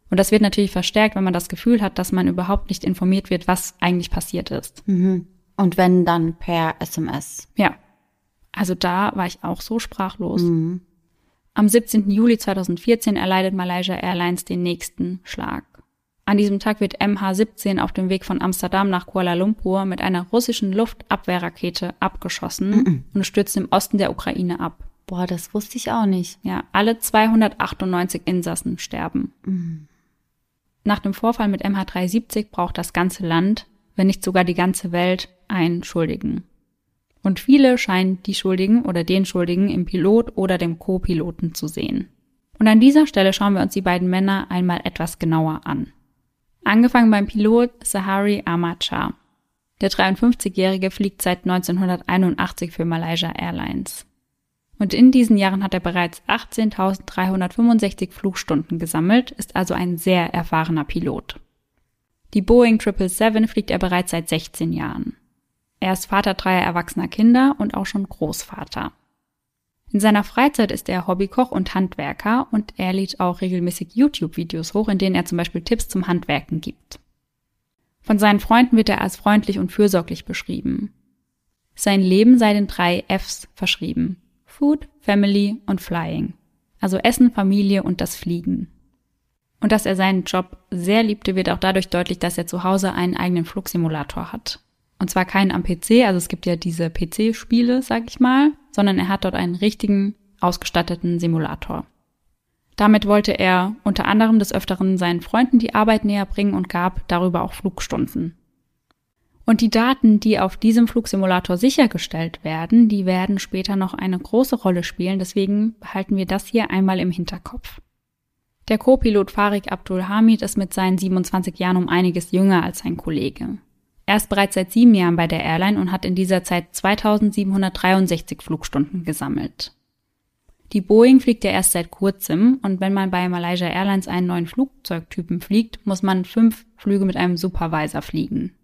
Und das wird natürlich verstärkt, wenn man das Gefühl hat, dass man überhaupt nicht informiert wird, was eigentlich passiert ist. Mhm. Und wenn dann per SMS. Ja. Also da war ich auch so sprachlos. Mhm. Am 17. Juli 2014 erleidet Malaysia Airlines den nächsten Schlag. An diesem Tag wird MH17 auf dem Weg von Amsterdam nach Kuala Lumpur mit einer russischen Luftabwehrrakete abgeschossen Mhm. und stürzt im Osten der Ukraine ab. Boah, das wusste ich auch nicht. Ja, alle 298 Insassen sterben. Nach dem Vorfall mit MH370 braucht das ganze Land, wenn nicht sogar die ganze Welt, einen Schuldigen. Und viele scheinen die Schuldigen oder den Schuldigen im Pilot oder dem Co-Piloten zu sehen. Und an dieser Stelle schauen wir uns die beiden Männer einmal etwas genauer an. Angefangen beim Pilot Sahari Ahmad Shah. Der 53-Jährige fliegt seit 1981 für Malaysia Airlines. Und in diesen Jahren hat er bereits 18.365 Flugstunden gesammelt, ist also ein sehr erfahrener Pilot. Die Boeing 777 fliegt er bereits seit 16 Jahren. Er ist Vater dreier erwachsener Kinder und auch schon Großvater. In seiner Freizeit ist er Hobbykoch und Handwerker und er lädt auch regelmäßig YouTube-Videos hoch, in denen er zum Beispiel Tipps zum Handwerken gibt. Von seinen Freunden wird er als freundlich und fürsorglich beschrieben. Sein Leben sei den drei Fs verschrieben. Food, Family und Flying. Also Essen, Familie und das Fliegen. Und dass er seinen Job sehr liebte, wird auch dadurch deutlich, dass er zu Hause einen eigenen Flugsimulator hat. Und zwar keinen am PC, also es gibt ja diese PC-Spiele, sag ich mal, sondern er hat dort einen richtigen, ausgestatteten Simulator. Damit wollte er unter anderem des Öfteren seinen Freunden die Arbeit näher bringen und gab darüber auch Flugstunden. Und die Daten, die auf diesem Flugsimulator sichergestellt werden, die werden später noch eine große Rolle spielen, deswegen behalten wir das hier einmal im Hinterkopf. Der Co-Pilot Farik Abdul Hamid ist mit seinen 27 Jahren um einiges jünger als sein Kollege. Er ist bereits seit sieben Jahren bei der Airline und hat in dieser Zeit 2763 Flugstunden gesammelt. Die Boeing fliegt ja erst seit kurzem und wenn man bei Malaysia Airlines einen neuen Flugzeugtypen fliegt, muss man fünf Flüge mit einem Supervisor fliegen.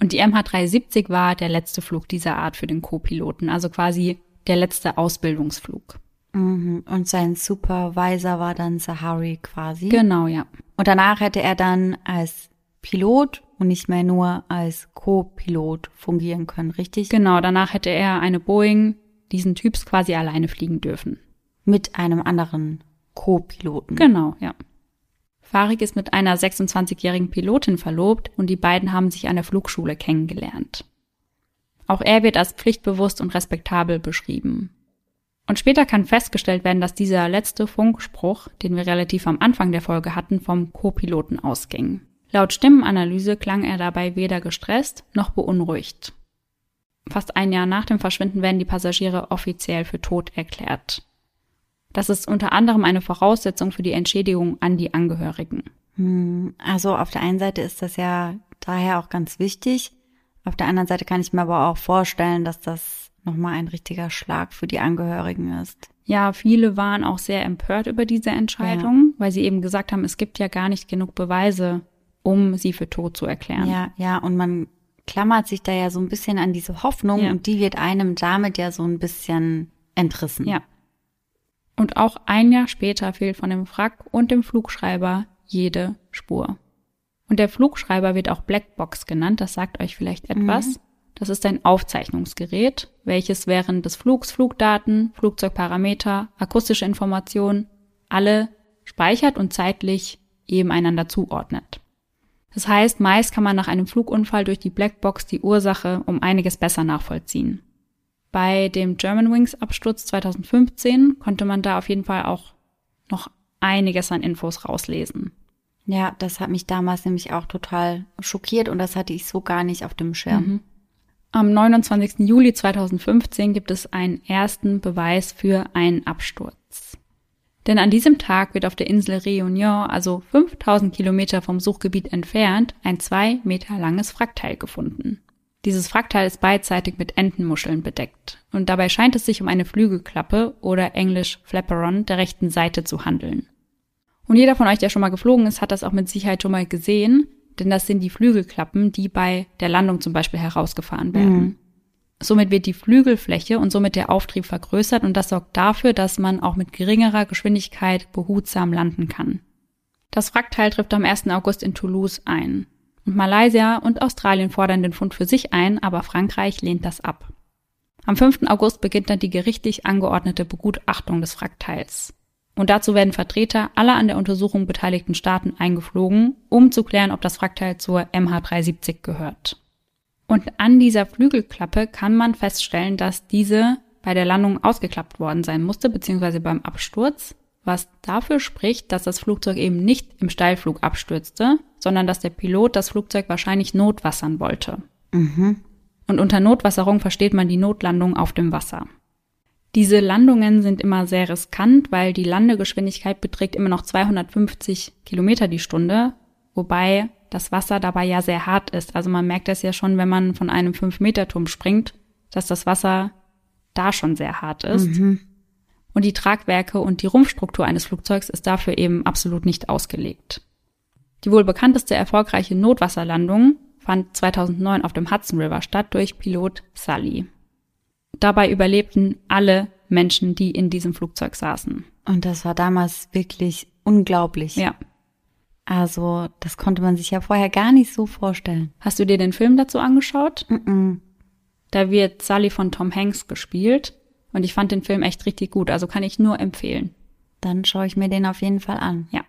Und die MH370 war der letzte Flug dieser Art für den Co-Piloten, also quasi der letzte Ausbildungsflug. Mhm. Und sein Supervisor war dann Sahari quasi. Genau, ja. Und danach hätte er dann als Pilot und nicht mehr nur als Co-Pilot fungieren können, richtig? Genau, danach hätte er eine Boeing diesen Typs quasi alleine fliegen dürfen. Mit einem anderen Co-Piloten. Genau, ja. Farik ist mit einer 26-jährigen Pilotin verlobt und die beiden haben sich an der Flugschule kennengelernt. Auch er wird als pflichtbewusst und respektabel beschrieben. Und später kann festgestellt werden, dass dieser letzte Funkspruch, den wir relativ am Anfang der Folge hatten, vom Co-Piloten ausging. Laut Stimmenanalyse klang er dabei weder gestresst noch beunruhigt. Fast ein Jahr nach dem Verschwinden werden die Passagiere offiziell für tot erklärt. Das ist unter anderem eine Voraussetzung für die Entschädigung an die Angehörigen. Hm, Also auf der einen Seite ist das ja daher auch ganz wichtig. Auf der anderen Seite kann ich mir aber auch vorstellen, dass das nochmal ein richtiger Schlag für die Angehörigen ist. Ja, viele waren auch sehr empört über diese Entscheidung, weil sie eben gesagt haben, es gibt ja gar nicht genug Beweise, um sie für tot zu erklären. Ja, ja, und man klammert sich da ja so ein bisschen an diese Hoffnung Ja. und die wird einem damit ja so ein bisschen entrissen. Ja. Und auch ein Jahr später fehlt von dem Wrack und dem Flugschreiber jede Spur. Und der Flugschreiber wird auch Blackbox genannt, das sagt euch vielleicht etwas. Das ist ein Aufzeichnungsgerät, welches während des Flugs Flugdaten, Flugzeugparameter, akustische Informationen alle speichert und zeitlich eben einander zuordnet. Das heißt, meist kann man nach einem Flugunfall durch die Blackbox die Ursache um einiges besser nachvollziehen. Bei dem Germanwings Absturz 2015 konnte man da auf jeden Fall auch noch einiges an Infos rauslesen. Ja, das hat mich damals nämlich auch total schockiert und das hatte ich so gar nicht auf dem Schirm. Mhm. Am 29. Juli 2015 gibt es einen ersten Beweis für einen Absturz. Denn an diesem Tag wird auf der Insel Réunion, also 5000 Kilometer vom Suchgebiet entfernt, ein zwei Meter langes Wrackteil gefunden. Dieses Wrackteil ist beidseitig mit Entenmuscheln bedeckt und dabei scheint es sich um eine Flügelklappe oder englisch Flapperon der rechten Seite zu handeln. Und jeder von euch, der schon mal geflogen ist, hat das auch mit Sicherheit schon mal gesehen, denn das sind die Flügelklappen, die bei der Landung zum Beispiel herausgefahren werden. Mhm. Somit wird die Flügelfläche und somit der Auftrieb vergrößert und das sorgt dafür, dass man auch mit geringerer Geschwindigkeit behutsam landen kann. Das Wrackteil trifft am 1. August in Toulouse ein. Und Malaysia und Australien fordern den Fund für sich ein, aber Frankreich lehnt das ab. Am 5. August beginnt dann die gerichtlich angeordnete Begutachtung des Wrackteils. Und dazu werden Vertreter aller an der Untersuchung beteiligten Staaten eingeflogen, um zu klären, ob das Wrackteil zur MH370 gehört. Und an dieser Flügelklappe kann man feststellen, dass diese bei der Landung ausgeklappt worden sein musste, beziehungsweise beim Absturz, was dafür spricht, dass das Flugzeug eben nicht im Steilflug abstürzte, sondern dass der Pilot das Flugzeug wahrscheinlich notwassern wollte. Mhm. Und unter Notwasserung versteht man die Notlandung auf dem Wasser. Diese Landungen sind immer sehr riskant, weil die Landegeschwindigkeit beträgt immer noch 250 Kilometer die Stunde, wobei das Wasser dabei ja sehr hart ist. Also man merkt das ja schon, wenn man von einem 5-Meter-Turm springt, dass das Wasser da schon sehr hart ist. Mhm. Und die Tragwerke und die Rumpfstruktur eines Flugzeugs ist dafür eben absolut nicht ausgelegt. Die wohl bekannteste erfolgreiche Notwasserlandung fand 2009 auf dem Hudson River statt durch Pilot Sully. Dabei überlebten alle Menschen, die in diesem Flugzeug saßen. Und das war damals wirklich unglaublich. Ja. Also, das konnte man sich ja vorher gar nicht so vorstellen. Hast du dir den Film dazu angeschaut? Mm, -mm. Da wird Sally von Tom Hanks gespielt und ich fand den Film echt richtig gut, also kann ich nur empfehlen. Dann schaue ich mir den auf jeden Fall an. Ja.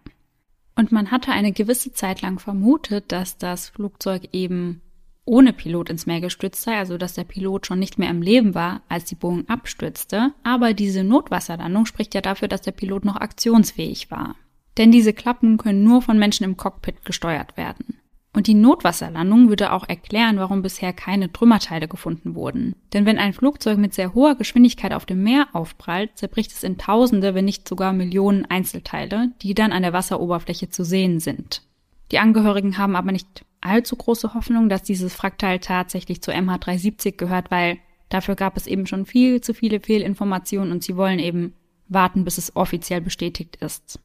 Und man hatte eine gewisse Zeit lang vermutet, dass das Flugzeug eben ohne Pilot ins Meer gestürzt sei, also dass der Pilot schon nicht mehr am Leben war, als die Boeing abstürzte. Aber diese Notwasserlandung spricht ja dafür, dass der Pilot noch aktionsfähig war. Denn diese Klappen können nur von Menschen im Cockpit gesteuert werden. Und die Notwasserlandung würde auch erklären, warum bisher keine Trümmerteile gefunden wurden. Denn wenn ein Flugzeug mit sehr hoher Geschwindigkeit auf dem Meer aufprallt, zerbricht es in Tausende, wenn nicht sogar Millionen Einzelteile, die dann an der Wasseroberfläche zu sehen sind. Die Angehörigen haben aber nicht allzu große Hoffnung, dass dieses Fraktal tatsächlich zur MH370 gehört, weil dafür gab es eben schon viel zu viele Fehlinformationen und sie wollen eben warten, bis es offiziell bestätigt ist.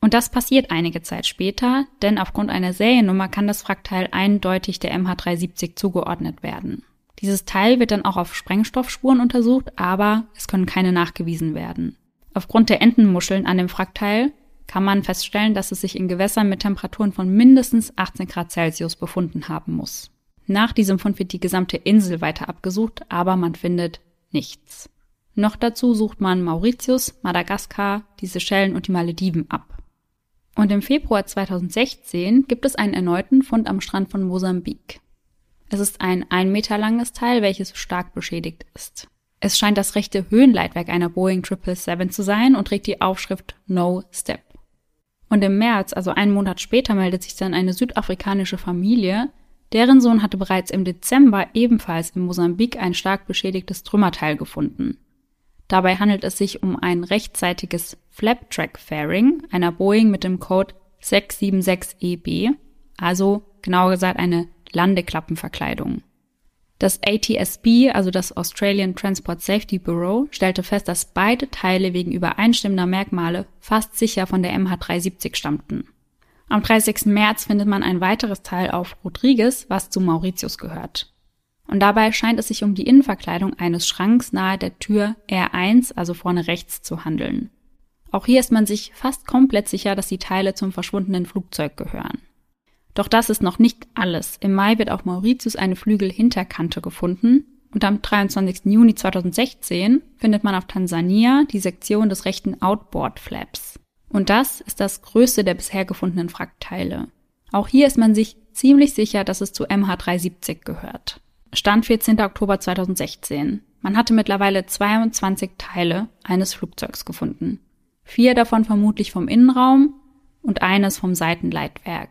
Und das passiert einige Zeit später, denn aufgrund einer Seriennummer kann das Fraktal eindeutig der MH370 zugeordnet werden. Dieses Teil wird dann auch auf Sprengstoffspuren untersucht, aber es können keine nachgewiesen werden. Aufgrund der Entenmuscheln an dem Fraktal kann man feststellen, dass es sich in Gewässern mit Temperaturen von mindestens 18 Grad Celsius befunden haben muss. Nach diesem Fund wird die gesamte Insel weiter abgesucht, aber man findet nichts. Noch dazu sucht man Mauritius, Madagaskar, die Seychellen und die Malediven ab. Und im Februar 2016 gibt es einen erneuten Fund am Strand von Mosambik. Es ist ein ein Meter langes Teil, welches stark beschädigt ist. Es scheint das rechte Höhenleitwerk einer Boeing 777 zu sein und trägt die Aufschrift No Step. Und im März, also einen Monat später, meldet sich dann eine südafrikanische Familie, deren Sohn hatte bereits im Dezember ebenfalls in Mosambik ein stark beschädigtes Trümmerteil gefunden. Dabei handelt es sich um ein rechtzeitiges Flap-Track-Fairing einer Boeing mit dem Code 676EB, also genauer gesagt eine Landeklappenverkleidung. Das ATSB, also das Australian Transport Safety Bureau, stellte fest, dass beide Teile wegen übereinstimmender Merkmale fast sicher von der MH370 stammten. Am 30. März findet man ein weiteres Teil auf Rodriguez, was zu Mauritius gehört. Und dabei scheint es sich um die Innenverkleidung eines Schranks nahe der Tür R1, also vorne rechts, zu handeln. Auch hier ist man sich fast komplett sicher, dass die Teile zum verschwundenen Flugzeug gehören. Doch das ist noch nicht alles. Im Mai wird auf Mauritius eine Flügelhinterkante gefunden und am 23. Juni 2016 findet man auf Tansania die Sektion des rechten Outboard Flaps. Und das ist das größte der bisher gefundenen Wrackteile. Auch hier ist man sich ziemlich sicher, dass es zu MH370 gehört. Stand 14. Oktober 2016. Man hatte mittlerweile 22 Teile eines Flugzeugs gefunden. Vier davon vermutlich vom Innenraum und eines vom Seitenleitwerk.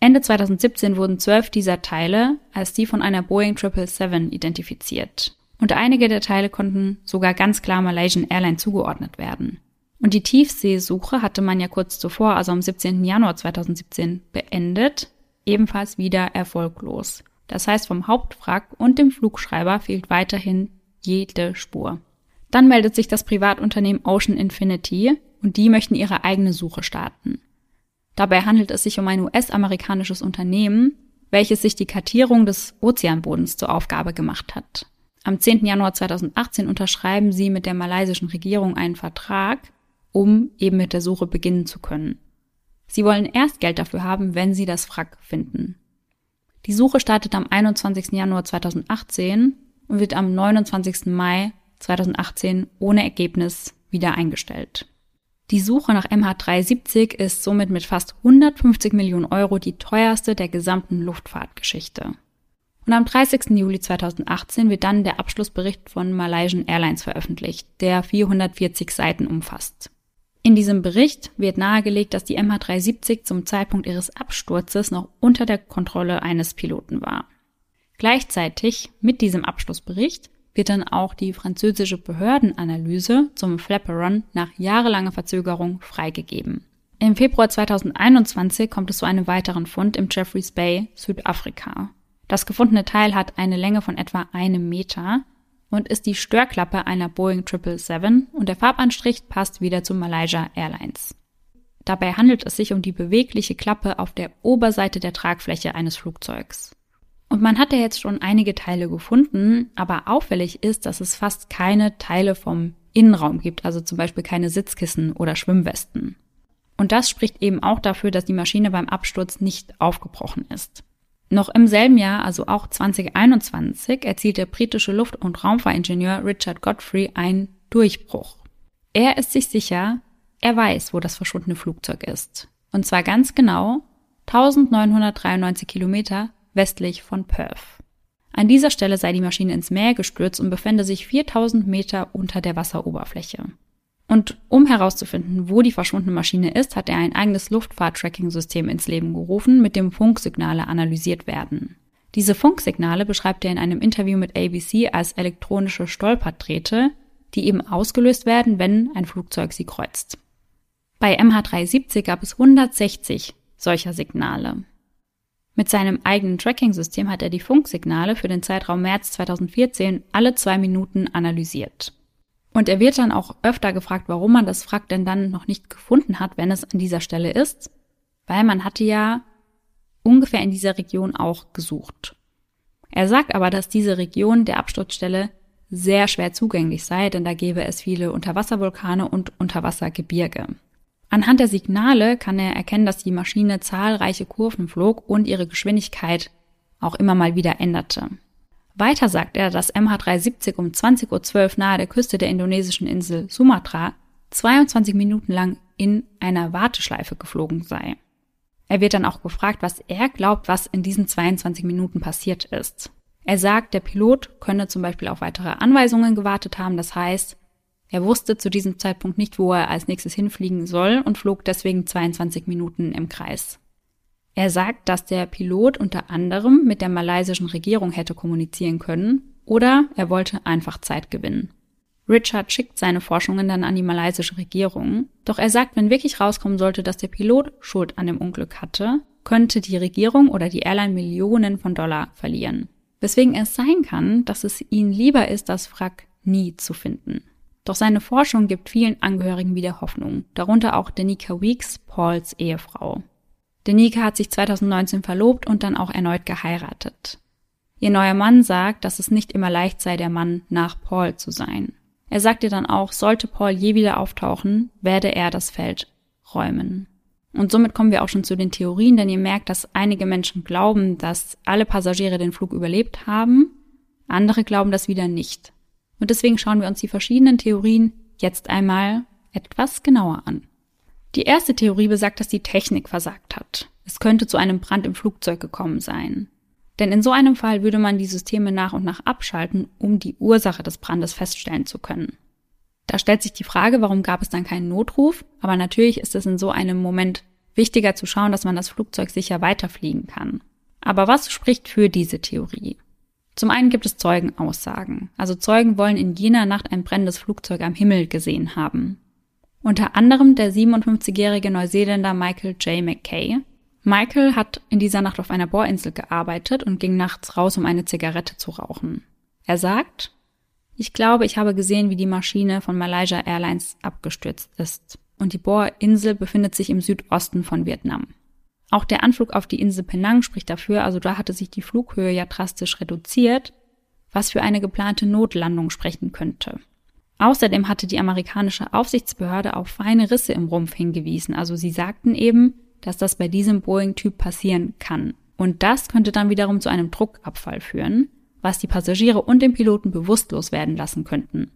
Ende 2017 wurden zwölf dieser Teile als die von einer Boeing 777 identifiziert. Und einige der Teile konnten sogar ganz klar Malaysian Airlines zugeordnet werden. Und die Tiefseesuche hatte man ja kurz zuvor, also am 17. Januar 2017, beendet, ebenfalls wieder erfolglos. Das heißt, vom Hauptwrack und dem Flugschreiber fehlt weiterhin jede Spur. Dann meldet sich das Privatunternehmen Ocean Infinity und die möchten ihre eigene Suche starten. Dabei handelt es sich um ein US-amerikanisches Unternehmen, welches sich die Kartierung des Ozeanbodens zur Aufgabe gemacht hat. Am 10. Januar 2018 unterschreiben sie mit der malaysischen Regierung einen Vertrag, um eben mit der Suche beginnen zu können. Sie wollen erst Geld dafür haben, wenn sie das Wrack finden. Die Suche startet am 21. Januar 2018 und wird am 29. Mai 2018 ohne Ergebnis wieder eingestellt. Die Suche nach MH370 ist somit mit fast 150 Millionen Euro die teuerste der gesamten Luftfahrtgeschichte. Und am 30. Juli 2018 wird dann der Abschlussbericht von Malaysian Airlines veröffentlicht, der 440 Seiten umfasst. In diesem Bericht wird nahegelegt, dass die MH370 zum Zeitpunkt ihres Absturzes noch unter der Kontrolle eines Piloten war. Gleichzeitig mit diesem Abschlussbericht wird dann auch die französische Behördenanalyse zum Flapperon nach jahrelanger Verzögerung freigegeben. Im Februar 2021 kommt es zu einem weiteren Fund im Jeffreys Bay, Südafrika. Das gefundene Teil hat eine Länge von etwa einem Meter und ist die Störklappe einer Boeing 777 und der Farbanstrich passt wieder zu Malaysia Airlines. Dabei handelt es sich um die bewegliche Klappe auf der Oberseite der Tragfläche eines Flugzeugs. Und man hat ja jetzt schon einige Teile gefunden, aber auffällig ist, dass es fast keine Teile vom Innenraum gibt, also zum Beispiel keine Sitzkissen oder Schwimmwesten. Und das spricht eben auch dafür, dass die Maschine beim Absturz nicht aufgebrochen ist. Noch im selben Jahr, also auch 2021, erzielt der britische Luft- und Raumfahrtingenieur Richard Godfrey einen Durchbruch. Er ist sich sicher, er weiß, wo das verschwundene Flugzeug ist. Und zwar ganz genau 1993 Kilometer westlich von Perth. An dieser Stelle sei die Maschine ins Meer gestürzt und befände sich 4000 Meter unter der Wasseroberfläche. Und um herauszufinden, wo die verschwundene Maschine ist, hat er ein eigenes Luftfahrt-Tracking-System ins Leben gerufen, mit dem Funksignale analysiert werden. Diese Funksignale beschreibt er in einem Interview mit ABC als elektronische Stolperdrähte, die eben ausgelöst werden, wenn ein Flugzeug sie kreuzt. Bei MH370 gab es 160 solcher Signale. Mit seinem eigenen Tracking-System hat er die Funksignale für den Zeitraum März 2014 alle zwei Minuten analysiert. Und er wird dann auch öfter gefragt, warum man das Wrack denn dann noch nicht gefunden hat, wenn es an dieser Stelle ist, weil man hatte ja ungefähr in dieser Region auch gesucht. Er sagt aber, dass diese Region der Absturzstelle sehr schwer zugänglich sei, denn da gäbe es viele Unterwasservulkane und Unterwassergebirge. Anhand der Signale kann er erkennen, dass die Maschine zahlreiche Kurven flog und ihre Geschwindigkeit auch immer mal wieder änderte. Weiter sagt er, dass MH370 um 20.12 Uhr nahe der Küste der indonesischen Insel Sumatra 22 Minuten lang in einer Warteschleife geflogen sei. Er wird dann auch gefragt, was er glaubt, was in diesen 22 Minuten passiert ist. Er sagt, der Pilot könne zum Beispiel auf weitere Anweisungen gewartet haben, das heißt, er wusste zu diesem Zeitpunkt nicht, wo er als nächstes hinfliegen soll und flog deswegen 22 Minuten im Kreis. Er sagt, dass der Pilot unter anderem mit der malaysischen Regierung hätte kommunizieren können oder er wollte einfach Zeit gewinnen. Richard schickt seine Forschungen dann an die malaysische Regierung, doch er sagt, wenn wirklich rauskommen sollte, dass der Pilot Schuld an dem Unglück hatte, könnte die Regierung oder die Airline Millionen von Dollar verlieren. Weswegen es sein kann, dass es ihnen lieber ist, das Wrack nie zu finden. Doch seine Forschung gibt vielen Angehörigen wieder Hoffnung, darunter auch Danica Weeks, Pauls Ehefrau. Denike hat sich 2019 verlobt und dann auch erneut geheiratet. Ihr neuer Mann sagt, dass es nicht immer leicht sei, der Mann nach Paul zu sein. Er sagt ihr dann auch, sollte Paul je wieder auftauchen, werde er das Feld räumen. Und somit kommen wir auch schon zu den Theorien, denn ihr merkt, dass einige Menschen glauben, dass alle Passagiere den Flug überlebt haben, andere glauben das wieder nicht. Und deswegen schauen wir uns die verschiedenen Theorien jetzt einmal etwas genauer an. Die erste Theorie besagt, dass die Technik versagt hat. Es könnte zu einem Brand im Flugzeug gekommen sein. Denn in so einem Fall würde man die Systeme nach und nach abschalten, um die Ursache des Brandes feststellen zu können. Da stellt sich die Frage, warum gab es dann keinen Notruf? Aber natürlich ist es in so einem Moment Wichtiger zu schauen, dass man das Flugzeug sicher weiterfliegen kann. Aber was spricht für diese Theorie? Zum einen gibt es Zeugenaussagen. Also Zeugen wollen in jener Nacht ein brennendes Flugzeug am Himmel gesehen haben. Unter anderem der 57-jährige Neuseeländer Michael J. McKay. Michael hat in dieser Nacht auf einer Bohrinsel gearbeitet und ging nachts raus, um eine Zigarette zu rauchen. Er sagt, ich glaube, ich habe gesehen, wie die Maschine von Malaysia Airlines abgestürzt ist. Und die Bohrinsel befindet sich im Südosten von Vietnam. Auch der Anflug auf die Insel Penang spricht dafür, also da hatte sich die Flughöhe ja drastisch reduziert, was für eine geplante Notlandung sprechen könnte. Außerdem hatte die amerikanische Aufsichtsbehörde auf feine Risse im Rumpf hingewiesen, also sie sagten eben, dass das bei diesem Boeing-Typ passieren kann. Und das könnte dann wiederum zu einem Druckabfall führen, was die Passagiere und den Piloten bewusstlos werden lassen könnten.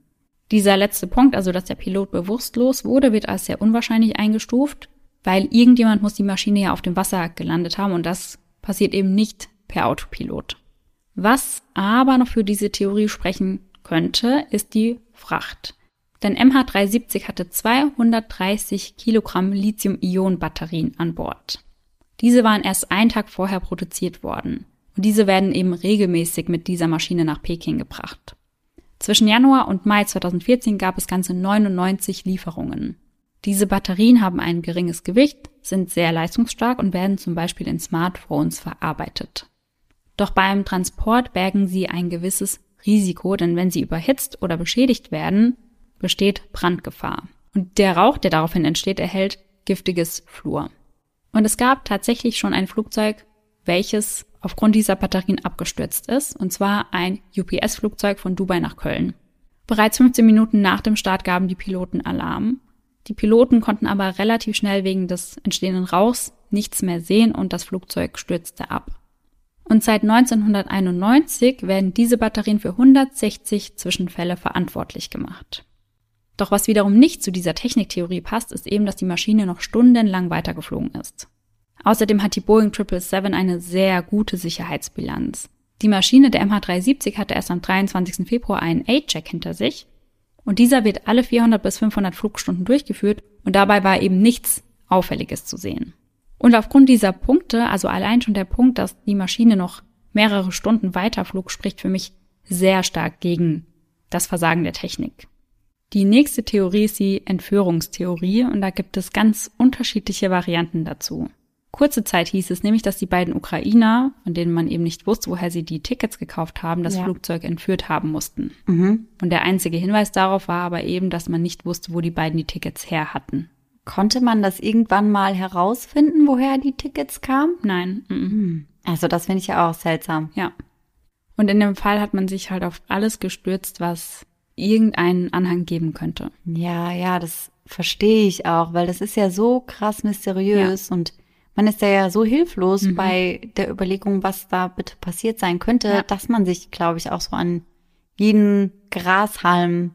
Dieser letzte Punkt, also dass der Pilot bewusstlos wurde, wird als sehr unwahrscheinlich eingestuft, weil irgendjemand muss die Maschine ja auf dem Wasser gelandet haben und das passiert eben nicht per Autopilot. Was aber noch für diese Theorie sprechen könnte, ist die Fracht. Denn MH370 hatte 230 Kilogramm Lithium-Ionen-Batterien an Bord. Diese waren erst einen Tag vorher produziert worden. Und diese werden eben regelmäßig mit dieser Maschine nach Peking gebracht. Zwischen Januar und Mai 2014 gab es ganze 99 Lieferungen. Diese Batterien haben ein geringes Gewicht, sind sehr leistungsstark und werden zum Beispiel in Smartphones verarbeitet. Doch beim Transport bergen sie ein gewisses Risiko, denn wenn sie überhitzt oder beschädigt werden, besteht Brandgefahr. Und der Rauch, der daraufhin entsteht, erhält giftiges Fluor. Und es gab tatsächlich schon ein Flugzeug, welches aufgrund dieser Batterien abgestürzt ist, und zwar ein UPS-Flugzeug von Dubai nach Köln. Bereits 15 Minuten nach dem Start gaben die Piloten Alarm. Die Piloten konnten aber relativ schnell wegen des entstehenden Rauchs nichts mehr sehen und das Flugzeug stürzte ab. Und seit 1991 werden diese Batterien für 160 Zwischenfälle verantwortlich gemacht. Doch was wiederum nicht zu dieser Techniktheorie passt, ist eben, dass die Maschine noch stundenlang weitergeflogen ist. Außerdem hat die Boeing 777 eine sehr gute Sicherheitsbilanz. Die Maschine der MH370 hatte erst am 23. Februar einen A-Check hinter sich und dieser wird alle 400 bis 500 Flugstunden durchgeführt und dabei war eben nichts Auffälliges zu sehen. Und aufgrund dieser Punkte, also allein schon der Punkt, dass die Maschine noch mehrere Stunden weiterflog, spricht für mich sehr stark gegen das Versagen der Technik. Die nächste Theorie ist die Entführungstheorie und da gibt es ganz unterschiedliche Varianten dazu. Kurze Zeit hieß es nämlich, dass die beiden Ukrainer, von denen man eben nicht wusste, woher sie die Tickets gekauft haben, das ja. Flugzeug entführt haben mussten. Mhm. Und der einzige Hinweis darauf war aber eben, dass man nicht wusste, wo die beiden die Tickets her hatten. Konnte man das irgendwann mal herausfinden, woher die Tickets kamen? Nein. Mhm. Also das finde ich ja auch seltsam. Ja. Und in dem Fall hat man sich halt auf alles gestürzt, was irgendeinen Anhang geben könnte. Ja, ja, das verstehe ich auch, weil das ist ja so krass mysteriös ja. und man ist ja so hilflos mhm. bei der Überlegung, was da bitte passiert sein könnte, ja. dass man sich, glaube ich, auch so an jeden Grashalm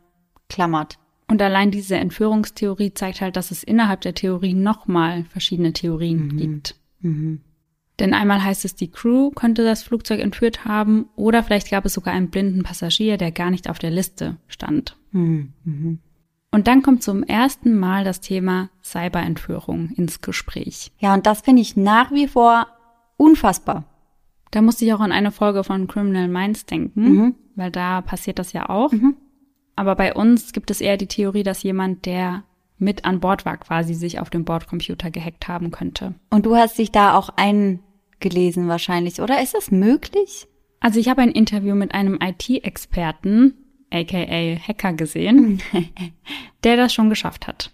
klammert. Und allein diese Entführungstheorie zeigt halt, dass es innerhalb der Theorie nochmal verschiedene Theorien mhm. gibt. Mhm. Denn einmal heißt es, die Crew könnte das Flugzeug entführt haben oder vielleicht gab es sogar einen blinden Passagier, der gar nicht auf der Liste stand. Mhm. Und dann kommt zum ersten Mal das Thema Cyberentführung ins Gespräch. Ja, und das finde ich nach wie vor unfassbar. Da musste ich auch an eine Folge von Criminal Minds denken, mhm. weil da passiert das ja auch. Mhm. Aber bei uns gibt es eher die Theorie, dass jemand, der mit an Bord war, quasi sich auf dem Bordcomputer gehackt haben könnte. Und du hast dich da auch eingelesen wahrscheinlich, oder? Ist das möglich? Also ich habe ein Interview mit einem IT-Experten, aka Hacker gesehen, der das schon geschafft hat.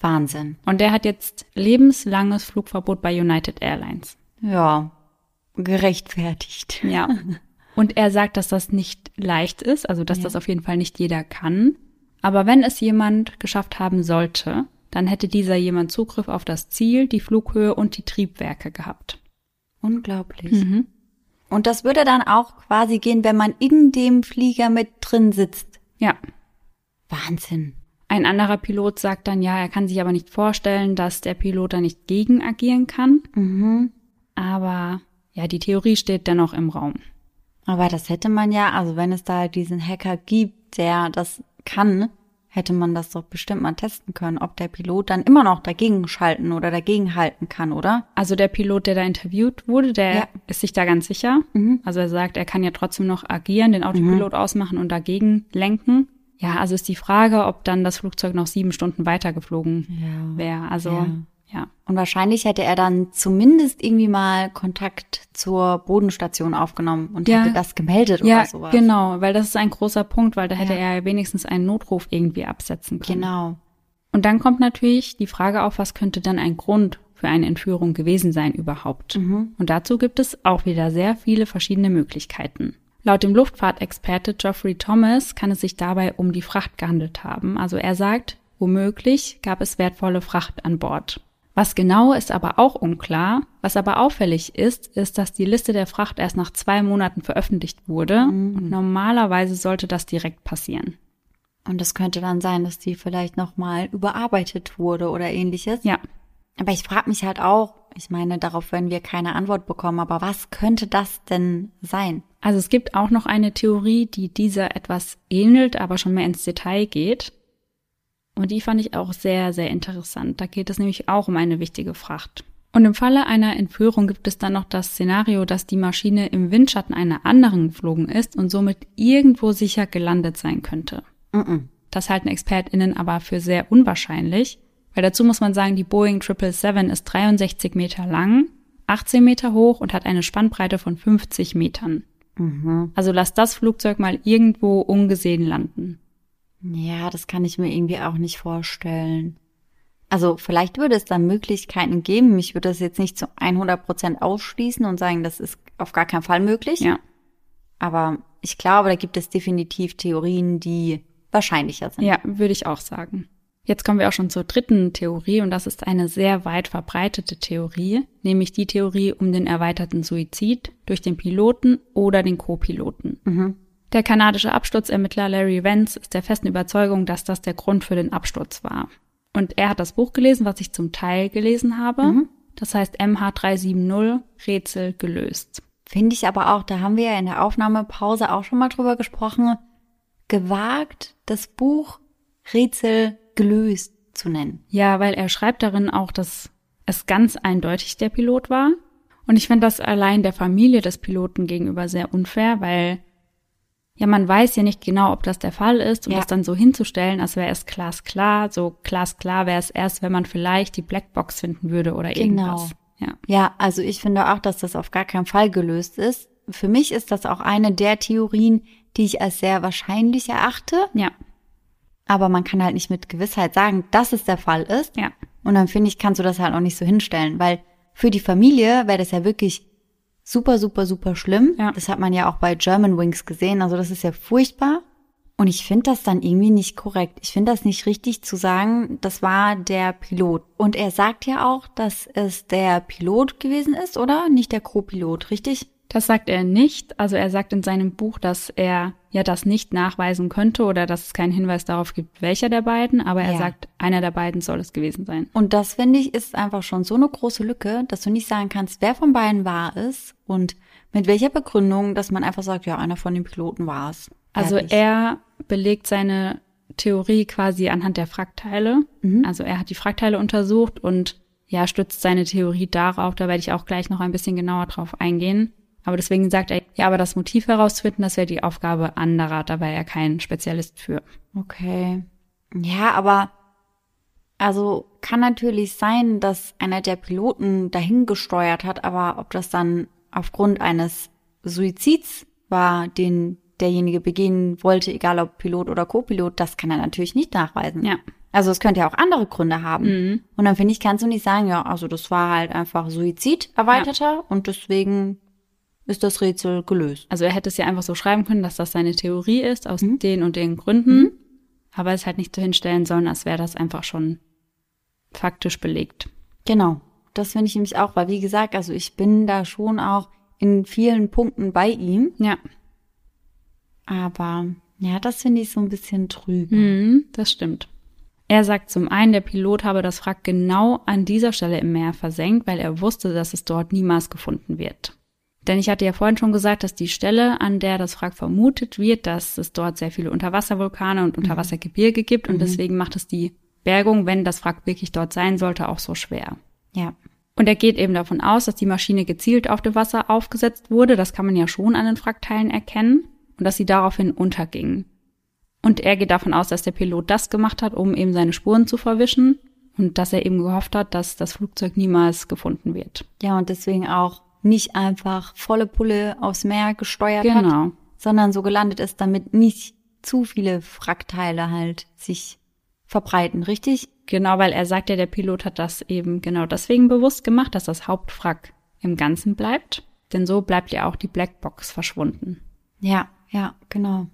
Wahnsinn. Und der hat jetzt lebenslanges Flugverbot bei United Airlines. Ja, gerechtfertigt. Ja. Und er sagt, dass das nicht leicht ist, also dass ja. das auf jeden Fall nicht jeder kann. Aber wenn es jemand geschafft haben sollte, dann hätte dieser jemand Zugriff auf das Ziel, die Flughöhe und die Triebwerke gehabt. Unglaublich. Mhm. Und das würde dann auch quasi gehen, wenn man in dem Flieger mit drin sitzt. Ja. Wahnsinn. Ein anderer Pilot sagt dann, ja, er kann sich aber nicht vorstellen, dass der Pilot da nicht gegen agieren kann. Mhm. Aber ja, die Theorie steht dennoch im Raum. Aber das hätte man ja, also wenn es da diesen Hacker gibt, der das kann, hätte man das doch bestimmt mal testen können, ob der Pilot dann immer noch dagegen schalten oder dagegen halten kann, oder? Also der Pilot, der da interviewt wurde, der Ja. ist sich da ganz sicher. Mhm. Also er sagt, er kann ja trotzdem noch agieren, den Autopilot ausmachen und dagegen lenken. Ja, also ist die Frage, ob dann das Flugzeug noch sieben Stunden weitergeflogen Ja. wäre. Also Ja. Ja. Und wahrscheinlich hätte er dann zumindest irgendwie mal Kontakt zur Bodenstation aufgenommen und Ja. hätte das gemeldet Ja, oder sowas. genau, weil das ist ein großer Punkt, weil da hätte Ja. er ja wenigstens einen Notruf irgendwie absetzen können. Genau. Und dann kommt natürlich die Frage auf, was könnte dann ein Grund für eine Entführung gewesen sein überhaupt? Mhm. Und dazu gibt es auch wieder sehr viele verschiedene Möglichkeiten. Laut dem Luftfahrtexperte Geoffrey Thomas kann es sich dabei um die Fracht gehandelt haben. Also er sagt, womöglich gab es wertvolle Fracht an Bord. Was genau ist aber auch unklar. Was aber auffällig ist, ist, dass die Liste der Fracht erst nach zwei Monaten veröffentlicht wurde. Und normalerweise sollte das direkt passieren. Und es könnte dann sein, dass die vielleicht nochmal überarbeitet wurde oder ähnliches. Ja, Aber ich frage mich halt auch, ich meine, darauf werden wir keine Antwort bekommen, aber was könnte das denn sein? Also es gibt auch noch eine Theorie, die dieser etwas ähnelt, aber schon mehr ins Detail geht. Und die fand ich auch sehr, sehr interessant. Da geht es nämlich auch um eine wichtige Fracht. Und im Falle einer Entführung gibt es dann noch das Szenario, dass die Maschine im Windschatten einer anderen geflogen ist und somit irgendwo sicher gelandet sein könnte. Das halten ExpertInnen aber für sehr unwahrscheinlich, weil dazu muss man sagen, die Boeing 777 ist 63 Meter lang, 18 Meter hoch und hat eine Spannbreite von 50 Metern. Mhm. Also lass das Flugzeug mal irgendwo ungesehen landen. Ja, das kann ich mir irgendwie auch nicht vorstellen. Also vielleicht würde es da Möglichkeiten geben. Ich würde das jetzt nicht zu 100 Prozent ausschließen und sagen, das ist auf gar keinen Fall möglich. Ja. Aber ich glaube, da gibt es definitiv Theorien, die wahrscheinlicher sind. Ja, würde ich auch sagen. Jetzt kommen wir auch schon zur dritten Theorie und das ist eine sehr weit verbreitete Theorie, nämlich die Theorie um den erweiterten Suizid durch den Piloten oder den Co-Piloten. Mhm. Der kanadische Absturzermittler Larry Vance ist der festen Überzeugung, dass das der Grund für den Absturz war. Und er hat das Buch gelesen, was ich zum Teil gelesen habe. Mhm. Das heißt MH370 Rätsel gelöst. Finde ich aber auch, da haben wir ja in der Aufnahmepause auch schon mal drüber gesprochen, gewagt, das Buch Rätsel gelöst zu nennen. Ja, weil er schreibt darin auch, dass es ganz eindeutig der Pilot war. Und ich finde das allein der Familie des Piloten gegenüber sehr unfair, weil ja, man weiß ja nicht genau, ob das der Fall ist und Ja. das dann so hinzustellen, als wäre es glasklar. So glasklar wäre es erst, wenn man vielleicht die Blackbox finden würde oder Genau. irgendwas. Ja. Ja, also ich finde auch, dass das auf gar keinen Fall gelöst ist. Für mich ist das auch eine der Theorien, die ich als sehr wahrscheinlich erachte. Ja. Aber man kann halt nicht mit Gewissheit sagen, dass es der Fall ist. Ja. Und dann finde ich, kannst du das halt auch nicht so hinstellen, weil für die Familie wäre das ja wirklich super, super, super schlimm. Ja. Das hat man ja auch bei German Wings gesehen. Also das ist ja furchtbar. Und ich finde das dann irgendwie nicht korrekt. Ich finde das nicht richtig zu sagen, das war der Pilot. Und er sagt ja auch, dass es der Pilot gewesen ist, oder? Nicht der Co-Pilot, richtig? Das sagt er nicht. Also er sagt in seinem Buch, dass er ja das nicht nachweisen könnte oder dass es keinen Hinweis darauf gibt, welcher der beiden, aber er Ja. sagt, einer der beiden soll es gewesen sein. Und das finde ich ist einfach schon so eine große Lücke, dass du nicht sagen kannst, wer von beiden war es und mit welcher Begründung, dass man einfach sagt, ja, einer von den Piloten war es. Also er belegt seine Theorie quasi anhand der Frackteile. Mhm. Also er hat die Frackteile untersucht und ja, stützt seine Theorie darauf. Da werde ich auch gleich noch ein bisschen genauer drauf eingehen. Aber deswegen sagt er, ja, aber das Motiv herauszufinden, das wäre die Aufgabe anderer. Da wäre er kein Spezialist für. Okay. Ja, aber also kann natürlich sein, dass einer der Piloten dahin gesteuert hat, aber ob das dann aufgrund eines Suizids war, den derjenige begehen wollte, egal ob Pilot oder Co-Pilot, das kann er natürlich nicht nachweisen. Ja. Also es könnte ja auch andere Gründe haben. Mhm. Und dann finde ich, kannst du nicht sagen, ja, also das war halt einfach Suizid erweiterter und deswegen ist das Rätsel gelöst. Also er hätte es ja einfach so schreiben können, dass das seine Theorie ist, aus Mhm. den und den Gründen. Aber es halt nicht so hinstellen sollen, als wäre das einfach schon faktisch belegt. Genau. Das finde ich nämlich auch, weil wie gesagt, also ich bin da schon auch in vielen Punkten bei ihm, Ja. aber ja, das finde ich so ein bisschen trübe. Mhm, das stimmt. Er sagt zum einen, der Pilot habe das Wrack genau an dieser Stelle im Meer versenkt, weil er wusste, dass es dort niemals gefunden wird. Denn ich hatte ja vorhin schon gesagt, dass die Stelle, an der das Wrack vermutet wird, dass es dort sehr viele Unterwasservulkane und Unterwassergebirge gibt und deswegen macht es die Bergung, wenn das Wrack wirklich dort sein sollte, auch so schwer. Ja. Und er geht eben davon aus, dass die Maschine gezielt auf dem Wasser aufgesetzt wurde, das kann man ja schon an den Wrackteilen erkennen, und dass sie daraufhin unterging. Und er geht davon aus, dass der Pilot das gemacht hat, um eben seine Spuren zu verwischen und dass er eben gehofft hat, dass das Flugzeug niemals gefunden wird. Ja, und deswegen auch nicht einfach volle Pulle aufs Meer gesteuert Genau. hat, sondern so gelandet ist, damit nicht zu viele Wrackteile halt sich verbreiten, richtig? Genau, weil er sagt ja, der Pilot hat das eben genau deswegen bewusst gemacht, dass das Hauptwrack im Ganzen bleibt. Denn so bleibt ja auch die Blackbox verschwunden. Ja, ja, genau.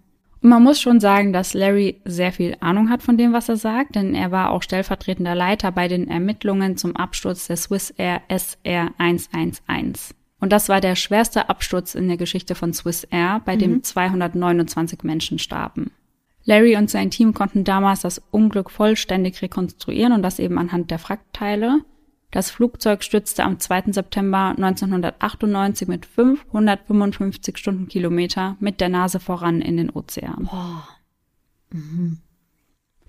Man muss schon sagen, dass Larry sehr viel Ahnung hat von dem, was er sagt, denn er war auch stellvertretender Leiter bei den Ermittlungen zum Absturz der Swiss Air SR 111. Und das war der schwerste Absturz in der Geschichte von Swiss Air, bei dem 229 Menschen starben. Larry und sein Team konnten damals das Unglück vollständig rekonstruieren und das eben anhand der Wrackteile. Das Flugzeug stürzte am 2. September 1998 mit 555 Stundenkilometer mit der Nase voran in den Ozean. Boah.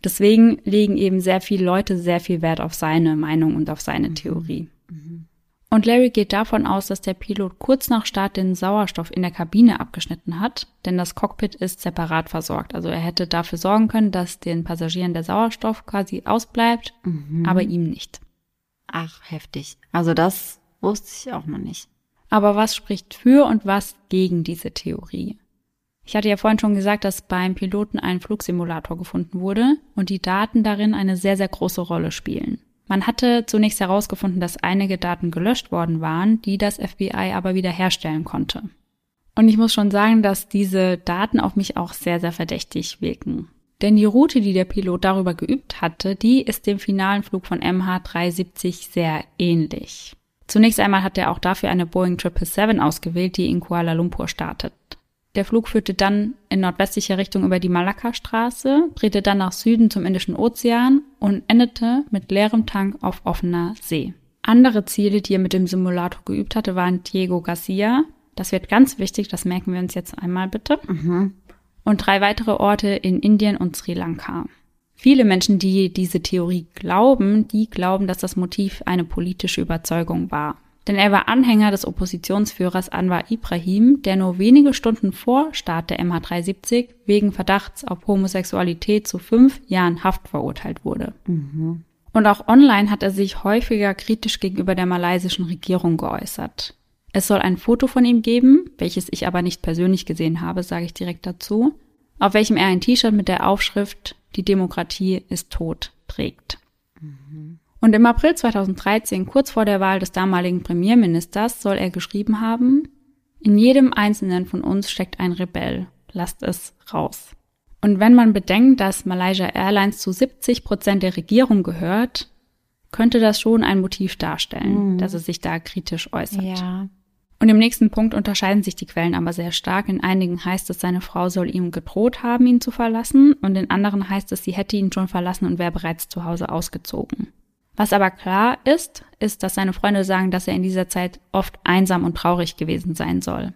Deswegen legen eben sehr viele Leute sehr viel Wert auf seine Meinung und auf seine Theorie. Und Larry geht davon aus, dass der Pilot kurz nach Start den Sauerstoff in der Kabine abgeschnitten hat, denn das Cockpit ist separat versorgt. Also er hätte dafür sorgen können, dass den Passagieren der Sauerstoff quasi ausbleibt, aber ihm nicht. Ach, heftig. Also das wusste ich auch noch nicht. Aber was spricht für und was gegen diese Theorie? Ich hatte ja vorhin schon gesagt, dass beim Piloten ein Flugsimulator gefunden wurde und die Daten darin eine sehr, sehr große Rolle spielen. Man hatte zunächst herausgefunden, dass einige Daten gelöscht worden waren, die das FBI aber wiederherstellen konnte. Und ich muss schon sagen, dass diese Daten auf mich auch sehr, sehr verdächtig wirken. Denn die Route, die der Pilot darüber geübt hatte, die ist dem finalen Flug von MH370 sehr ähnlich. Zunächst einmal hat er auch dafür eine Boeing 777 ausgewählt, die in Kuala Lumpur startet. Der Flug führte dann in nordwestlicher Richtung über die Malakka-Straße, drehte dann nach Süden zum Indischen Ozean und endete mit leerem Tank auf offener See. Andere Ziele, die er mit dem Simulator geübt hatte, waren Diego Garcia. Das wird ganz wichtig, das merken wir uns jetzt einmal bitte. Und drei weitere Orte in Indien und Sri Lanka. Viele Menschen, die diese Theorie glauben, die glauben, dass das Motiv eine politische Überzeugung war. Denn er war Anhänger des Oppositionsführers Anwar Ibrahim, der nur wenige Stunden vor Start der MH370 wegen Verdachts auf Homosexualität zu fünf Jahren Haft verurteilt wurde. Und auch online hat er sich häufiger kritisch gegenüber der malaysischen Regierung geäußert. Es soll ein Foto von ihm geben, welches ich aber nicht persönlich gesehen habe, sage ich direkt dazu, auf welchem er ein T-Shirt mit der Aufschrift Die Demokratie ist tot trägt. Und im April 2013, kurz vor der Wahl des damaligen Premierministers, soll er geschrieben haben, in jedem einzelnen von uns steckt ein Rebell. Lasst es raus. Und wenn man bedenkt, dass Malaysia Airlines zu 70 Prozent der Regierung gehört, könnte das schon ein Motiv darstellen, dass er sich da kritisch äußert. Ja. Und im nächsten Punkt unterscheiden sich die Quellen aber sehr stark. In einigen heißt es, seine Frau soll ihm gedroht haben, ihn zu verlassen, und in anderen heißt es, sie hätte ihn schon verlassen und wäre bereits zu Hause ausgezogen. Was aber klar ist, ist, dass seine Freunde sagen, dass er in dieser Zeit oft einsam und traurig gewesen sein soll.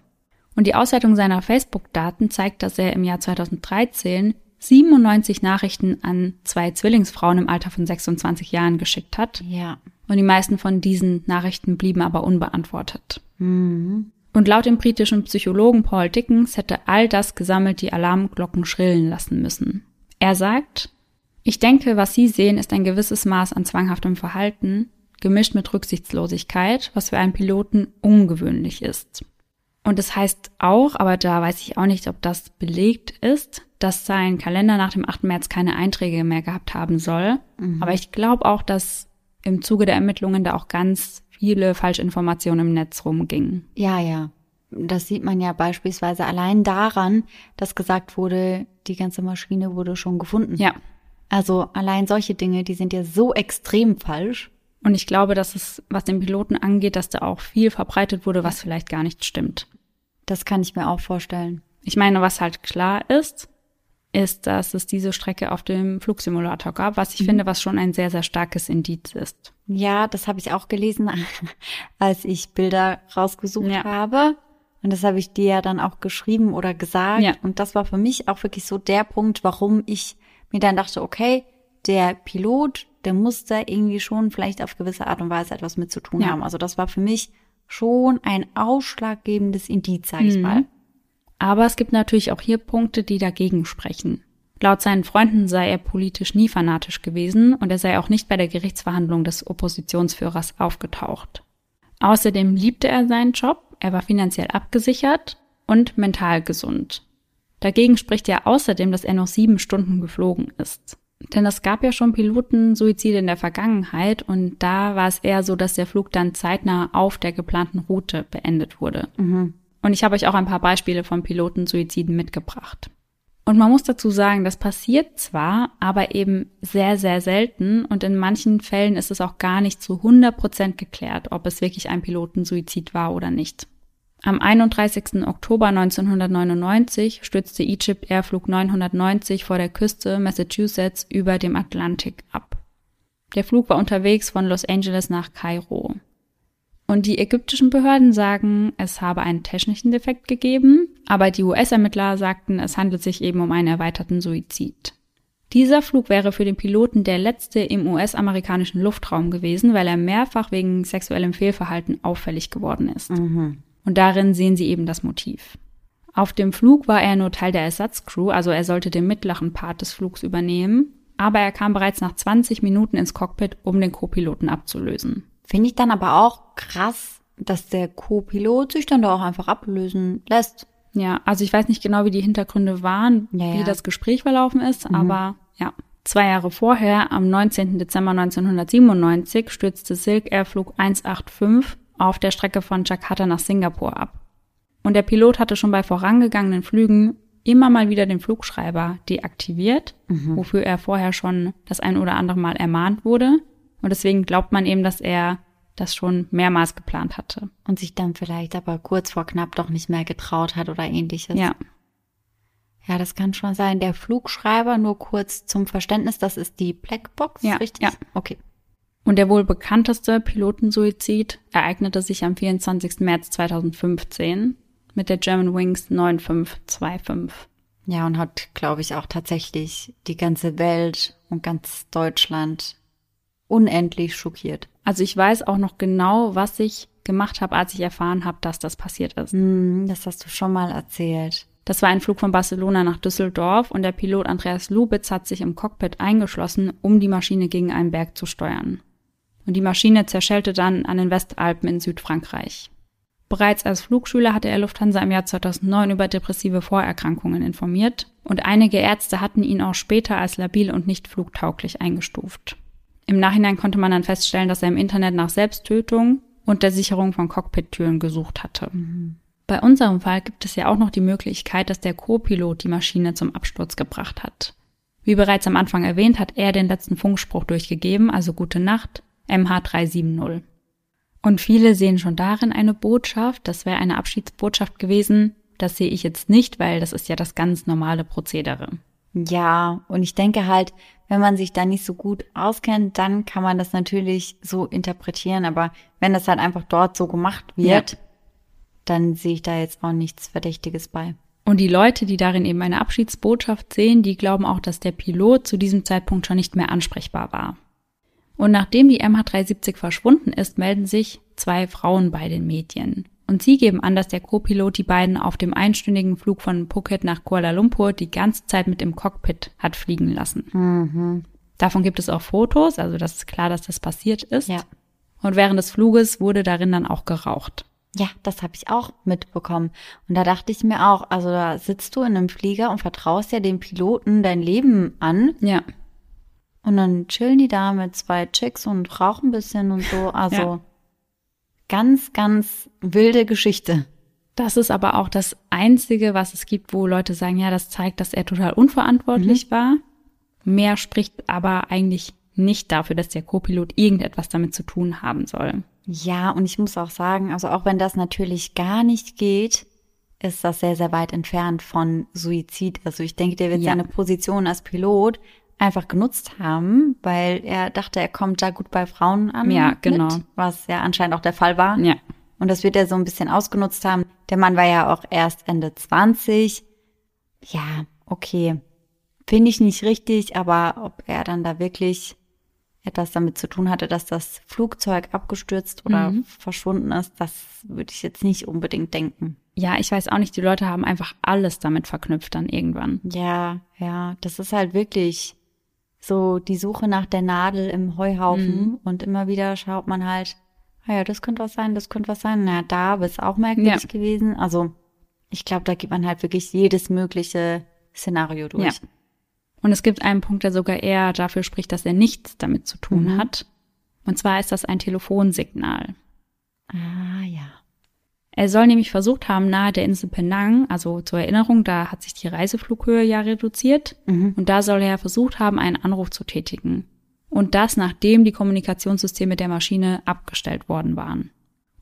Und die Auswertung seiner Facebook-Daten zeigt, dass er im Jahr 2013 97 Nachrichten an zwei Zwillingsfrauen im Alter von 26 Jahren geschickt hat. Ja. Und die meisten von diesen Nachrichten blieben aber unbeantwortet. Mhm. Und laut dem britischen Psychologen Paul Dickens hätte all das gesammelt die Alarmglocken schrillen lassen müssen. Er sagt, ich denke, was Sie sehen, ist ein gewisses Maß an zwanghaftem Verhalten, gemischt mit Rücksichtslosigkeit, was für einen Piloten ungewöhnlich ist. Und es das heißt auch, aber da weiß ich auch nicht, ob das belegt ist, dass sein Kalender nach dem 8. März keine Einträge mehr gehabt haben soll. Aber ich glaube auch, dass im Zuge der Ermittlungen da auch ganz viele Falschinformationen im Netz rumgingen. Ja, ja. Das sieht man ja beispielsweise allein daran, dass gesagt wurde, die ganze Maschine wurde schon gefunden. Ja. Also allein solche Dinge, die sind ja so extrem falsch. Und ich glaube, dass es, was den Piloten angeht, dass da auch viel verbreitet wurde, was vielleicht gar nicht stimmt. Das kann ich mir auch vorstellen. Ich meine, was halt klar ist, ist, dass es diese Strecke auf dem Flugsimulator gab, was ich finde, was schon ein sehr, sehr starkes Indiz ist. Ja, das habe ich auch gelesen, als ich Bilder rausgesucht Ja. habe. Und das habe ich dir ja dann auch geschrieben oder gesagt. Ja. Und das war für mich auch wirklich so der Punkt, warum ich mir dann dachte, okay, der Pilot, der muss da irgendwie schon vielleicht auf gewisse Art und Weise etwas mit zu tun Ja. haben. Also das war für mich schon ein ausschlaggebendes Indiz, sag ich Mhm. mal. Aber es gibt natürlich auch hier Punkte, die dagegen sprechen. Laut seinen Freunden sei er politisch nie fanatisch gewesen und er sei auch nicht bei der Gerichtsverhandlung des Oppositionsführers aufgetaucht. Außerdem liebte er seinen Job, er war finanziell abgesichert und mental gesund. Dagegen spricht ja außerdem, dass er noch sieben Stunden geflogen ist. Denn es gab ja schon Pilotensuizide in der Vergangenheit und da war es eher so, dass der Flug dann zeitnah auf der geplanten Route beendet wurde. Und ich habe euch auch ein paar Beispiele von Pilotensuiziden mitgebracht. Und man muss dazu sagen, das passiert zwar, aber eben sehr, sehr selten und in manchen Fällen ist es auch gar nicht zu 100 Prozent geklärt, ob es wirklich ein Pilotensuizid war oder nicht. Am 31. Oktober 1999 stürzte Egypt Air Flug 990 vor der Küste Massachusetts über dem Atlantik ab. Der Flug war unterwegs von Los Angeles nach Kairo. Und die ägyptischen Behörden sagen, es habe einen technischen Defekt gegeben, aber die US-Ermittler sagten, es handelt sich eben um einen erweiterten Suizid. Dieser Flug wäre für den Piloten der letzte im US-amerikanischen Luftraum gewesen, weil er mehrfach wegen sexuellem Fehlverhalten auffällig geworden ist. Und darin sehen sie eben das Motiv. Auf dem Flug war er nur Teil der Ersatzcrew, also er sollte den mittleren Part des Flugs übernehmen, aber er kam bereits nach 20 Minuten ins Cockpit, um den Co-Piloten abzulösen. Finde ich dann aber auch krass, dass der Co-Pilot sich dann da auch einfach ablösen lässt. Ja, also ich weiß nicht genau, wie die Hintergründe waren, Ja, wie ja. das Gespräch verlaufen ist, aber ja. Zwei Jahre vorher, am 19. Dezember 1997, stürzte Silk Air Flug 185 auf der Strecke von Jakarta nach Singapur ab. Und der Pilot hatte schon bei vorangegangenen Flügen immer mal wieder den Flugschreiber deaktiviert, wofür er vorher schon das ein oder andere Mal ermahnt wurde. Und deswegen glaubt man eben, dass er das schon mehrmals geplant hatte. Und sich dann vielleicht aber kurz vor knapp doch nicht mehr getraut hat oder ähnliches. Ja. Ja, das kann schon sein. Der Flugschreiber, nur kurz zum Verständnis, das ist die Blackbox, Ja, richtig? ja. Okay. Und der wohl bekannteste Pilotensuizid ereignete sich am 24. März 2015 mit der German Wings 9525. Ja, und hat, glaube ich, auch tatsächlich die ganze Welt und ganz Deutschland unendlich schockiert. Also ich weiß auch noch genau, was ich gemacht habe, als ich erfahren habe, dass das passiert ist. Hm, das hast du schon mal erzählt. Das war ein Flug von Barcelona nach Düsseldorf und der Pilot Andreas Lubitz hat sich im Cockpit eingeschlossen, um die Maschine gegen einen Berg zu steuern. Und die Maschine zerschellte dann an den Westalpen in Südfrankreich. Bereits als Flugschüler hatte er Lufthansa im Jahr 2009 über depressive Vorerkrankungen informiert und einige Ärzte hatten ihn auch später als labil und nicht flugtauglich eingestuft. Im Nachhinein konnte man dann feststellen, dass er im Internet nach Selbsttötung und der Sicherung von Cockpittüren gesucht hatte. Bei unserem Fall gibt es ja auch noch die Möglichkeit, dass der Co-Pilot die Maschine zum Absturz gebracht hat. Wie bereits am Anfang erwähnt, hat er den letzten Funkspruch durchgegeben, also gute Nacht, MH370. Und viele sehen schon darin eine Botschaft, das wäre eine Abschiedsbotschaft gewesen. Das sehe ich jetzt nicht, weil das ist ja das ganz normale Prozedere. Ja, und ich denke halt, wenn man sich da nicht so gut auskennt, dann kann man das natürlich so interpretieren. Aber wenn das halt einfach dort so gemacht wird, Ja. dann sehe ich da jetzt auch nichts Verdächtiges bei. Und die Leute, die darin eben eine Abschiedsbotschaft sehen, die glauben auch, dass der Pilot zu diesem Zeitpunkt schon nicht mehr ansprechbar war. Und nachdem die MH370 verschwunden ist, melden sich zwei Frauen bei den Medien. Und sie geben an, dass der Co-Pilot die beiden auf dem einstündigen Flug von Phuket nach Kuala Lumpur die ganze Zeit mit im Cockpit hat fliegen lassen. Davon gibt es auch Fotos, also das ist klar, dass das passiert ist. Ja. Und während des Fluges wurde darin dann auch geraucht. Ja, das habe ich auch mitbekommen. Und da dachte ich mir auch, also da sitzt du in einem Flieger und vertraust ja dem Piloten dein Leben an. Ja. Und dann chillen die da mit zwei Chicks und rauchen ein bisschen und so. Also Ja. Ganz, ganz wilde Geschichte. Das ist aber auch das Einzige, was es gibt, wo Leute sagen, ja, das zeigt, dass er total unverantwortlich war. Mehr spricht aber eigentlich nicht dafür, dass der Co-Pilot irgendetwas damit zu tun haben soll. Ja, und ich muss auch sagen, also auch wenn das natürlich gar nicht geht, ist das sehr, sehr weit entfernt von Suizid. Also ich denke, der wird Ja. seine Position als Pilot einfach genutzt haben, weil er dachte, er kommt da gut bei Frauen an. Ja, genau. Mit, was ja anscheinend auch der Fall war. Ja. Und das wird er so ein bisschen ausgenutzt haben. Der Mann war ja auch erst Ende 20. Ja, okay. Finde ich nicht richtig, aber ob er dann da wirklich etwas damit zu tun hatte, dass das Flugzeug abgestürzt oder mhm. verschwunden ist, das würde ich jetzt nicht unbedingt denken. Ja, ich weiß auch nicht, die Leute haben einfach alles damit verknüpft dann irgendwann. Ja, ja, das ist halt wirklich so die Suche nach der Nadel im Heuhaufen mhm. und immer wieder schaut man halt, ah ja, das könnte was sein, das könnte was sein. Na, da ist auch merkwürdig ja. gewesen. Also, ich glaube, da gibt man halt wirklich jedes mögliche Szenario durch. Ja. Und es gibt einen Punkt, der sogar eher dafür spricht, dass er nichts damit zu tun mhm. hat. Und zwar ist das ein Telefonsignal. Ah, ja. Er soll nämlich versucht haben, nahe der Insel Penang, also zur Erinnerung, da hat sich die Reiseflughöhe ja reduziert, mhm. und da soll er versucht haben, einen Anruf zu tätigen. Und das, nachdem die Kommunikationssysteme der Maschine abgestellt worden waren.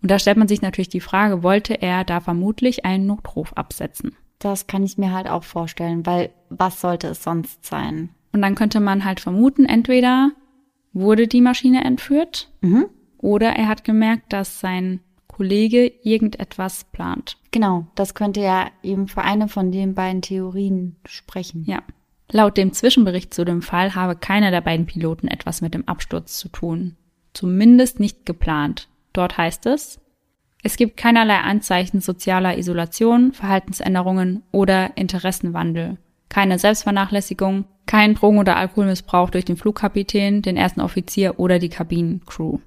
Und da stellt man sich natürlich die Frage, wollte er da vermutlich einen Notruf absetzen? Das kann ich mir halt auch vorstellen, weil was sollte es sonst sein? Und dann könnte man halt vermuten, entweder wurde die Maschine entführt mhm. oder er hat gemerkt, dass sein Kollege irgendetwas plant. Genau, das könnte ja eben für eine von den beiden Theorien sprechen. Ja. Laut dem Zwischenbericht zu dem Fall habe keiner der beiden Piloten etwas mit dem Absturz zu tun. Zumindest nicht geplant. Dort heißt es, es gibt keinerlei Anzeichen sozialer Isolation, Verhaltensänderungen oder Interessenwandel. Keine Selbstvernachlässigung, kein Drogen- oder Alkoholmissbrauch durch den Flugkapitän, den ersten Offizier oder die Kabinencrew.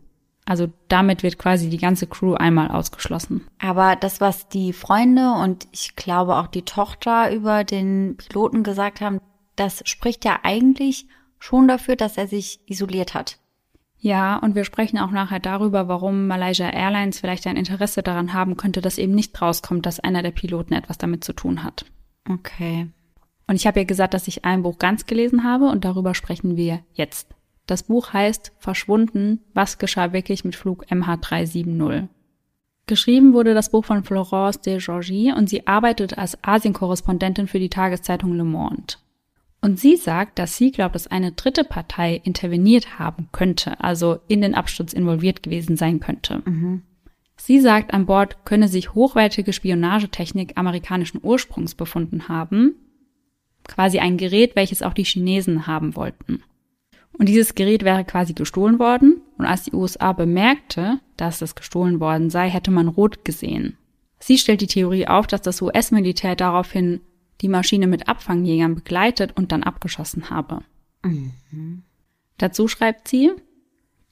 Also damit wird quasi die ganze Crew einmal ausgeschlossen. Aber das, was die Freunde und ich glaube auch die Tochter über den Piloten gesagt haben, das spricht ja eigentlich schon dafür, dass er sich isoliert hat. Ja, und wir sprechen auch nachher darüber, warum Malaysia Airlines vielleicht ein Interesse daran haben könnte, dass eben nicht rauskommt, dass einer der Piloten etwas damit zu tun hat. Okay. Und ich habe ja gesagt, dass ich ein Buch ganz gelesen habe und darüber sprechen wir jetzt. Das Buch heißt Verschwunden, was geschah wirklich mit Flug MH370. Geschrieben wurde das Buch von Florence de Georgie und sie arbeitet als Asienkorrespondentin für die Tageszeitung Le Monde. Und sie sagt, dass sie glaubt, dass eine dritte Partei interveniert haben könnte, also in den Absturz involviert gewesen sein könnte. Mhm. Sie sagt, an Bord könne sich hochwertige Spionagetechnik amerikanischen Ursprungs befunden haben, quasi ein Gerät, welches auch die Chinesen haben wollten. Und dieses Gerät wäre quasi gestohlen worden, und als die USA bemerkte, dass es gestohlen worden sei, hätte man rot gesehen. Sie stellt die Theorie auf, dass das US-Militär daraufhin die Maschine mit Abfangjägern begleitet und dann abgeschossen habe. Mhm. Dazu schreibt sie,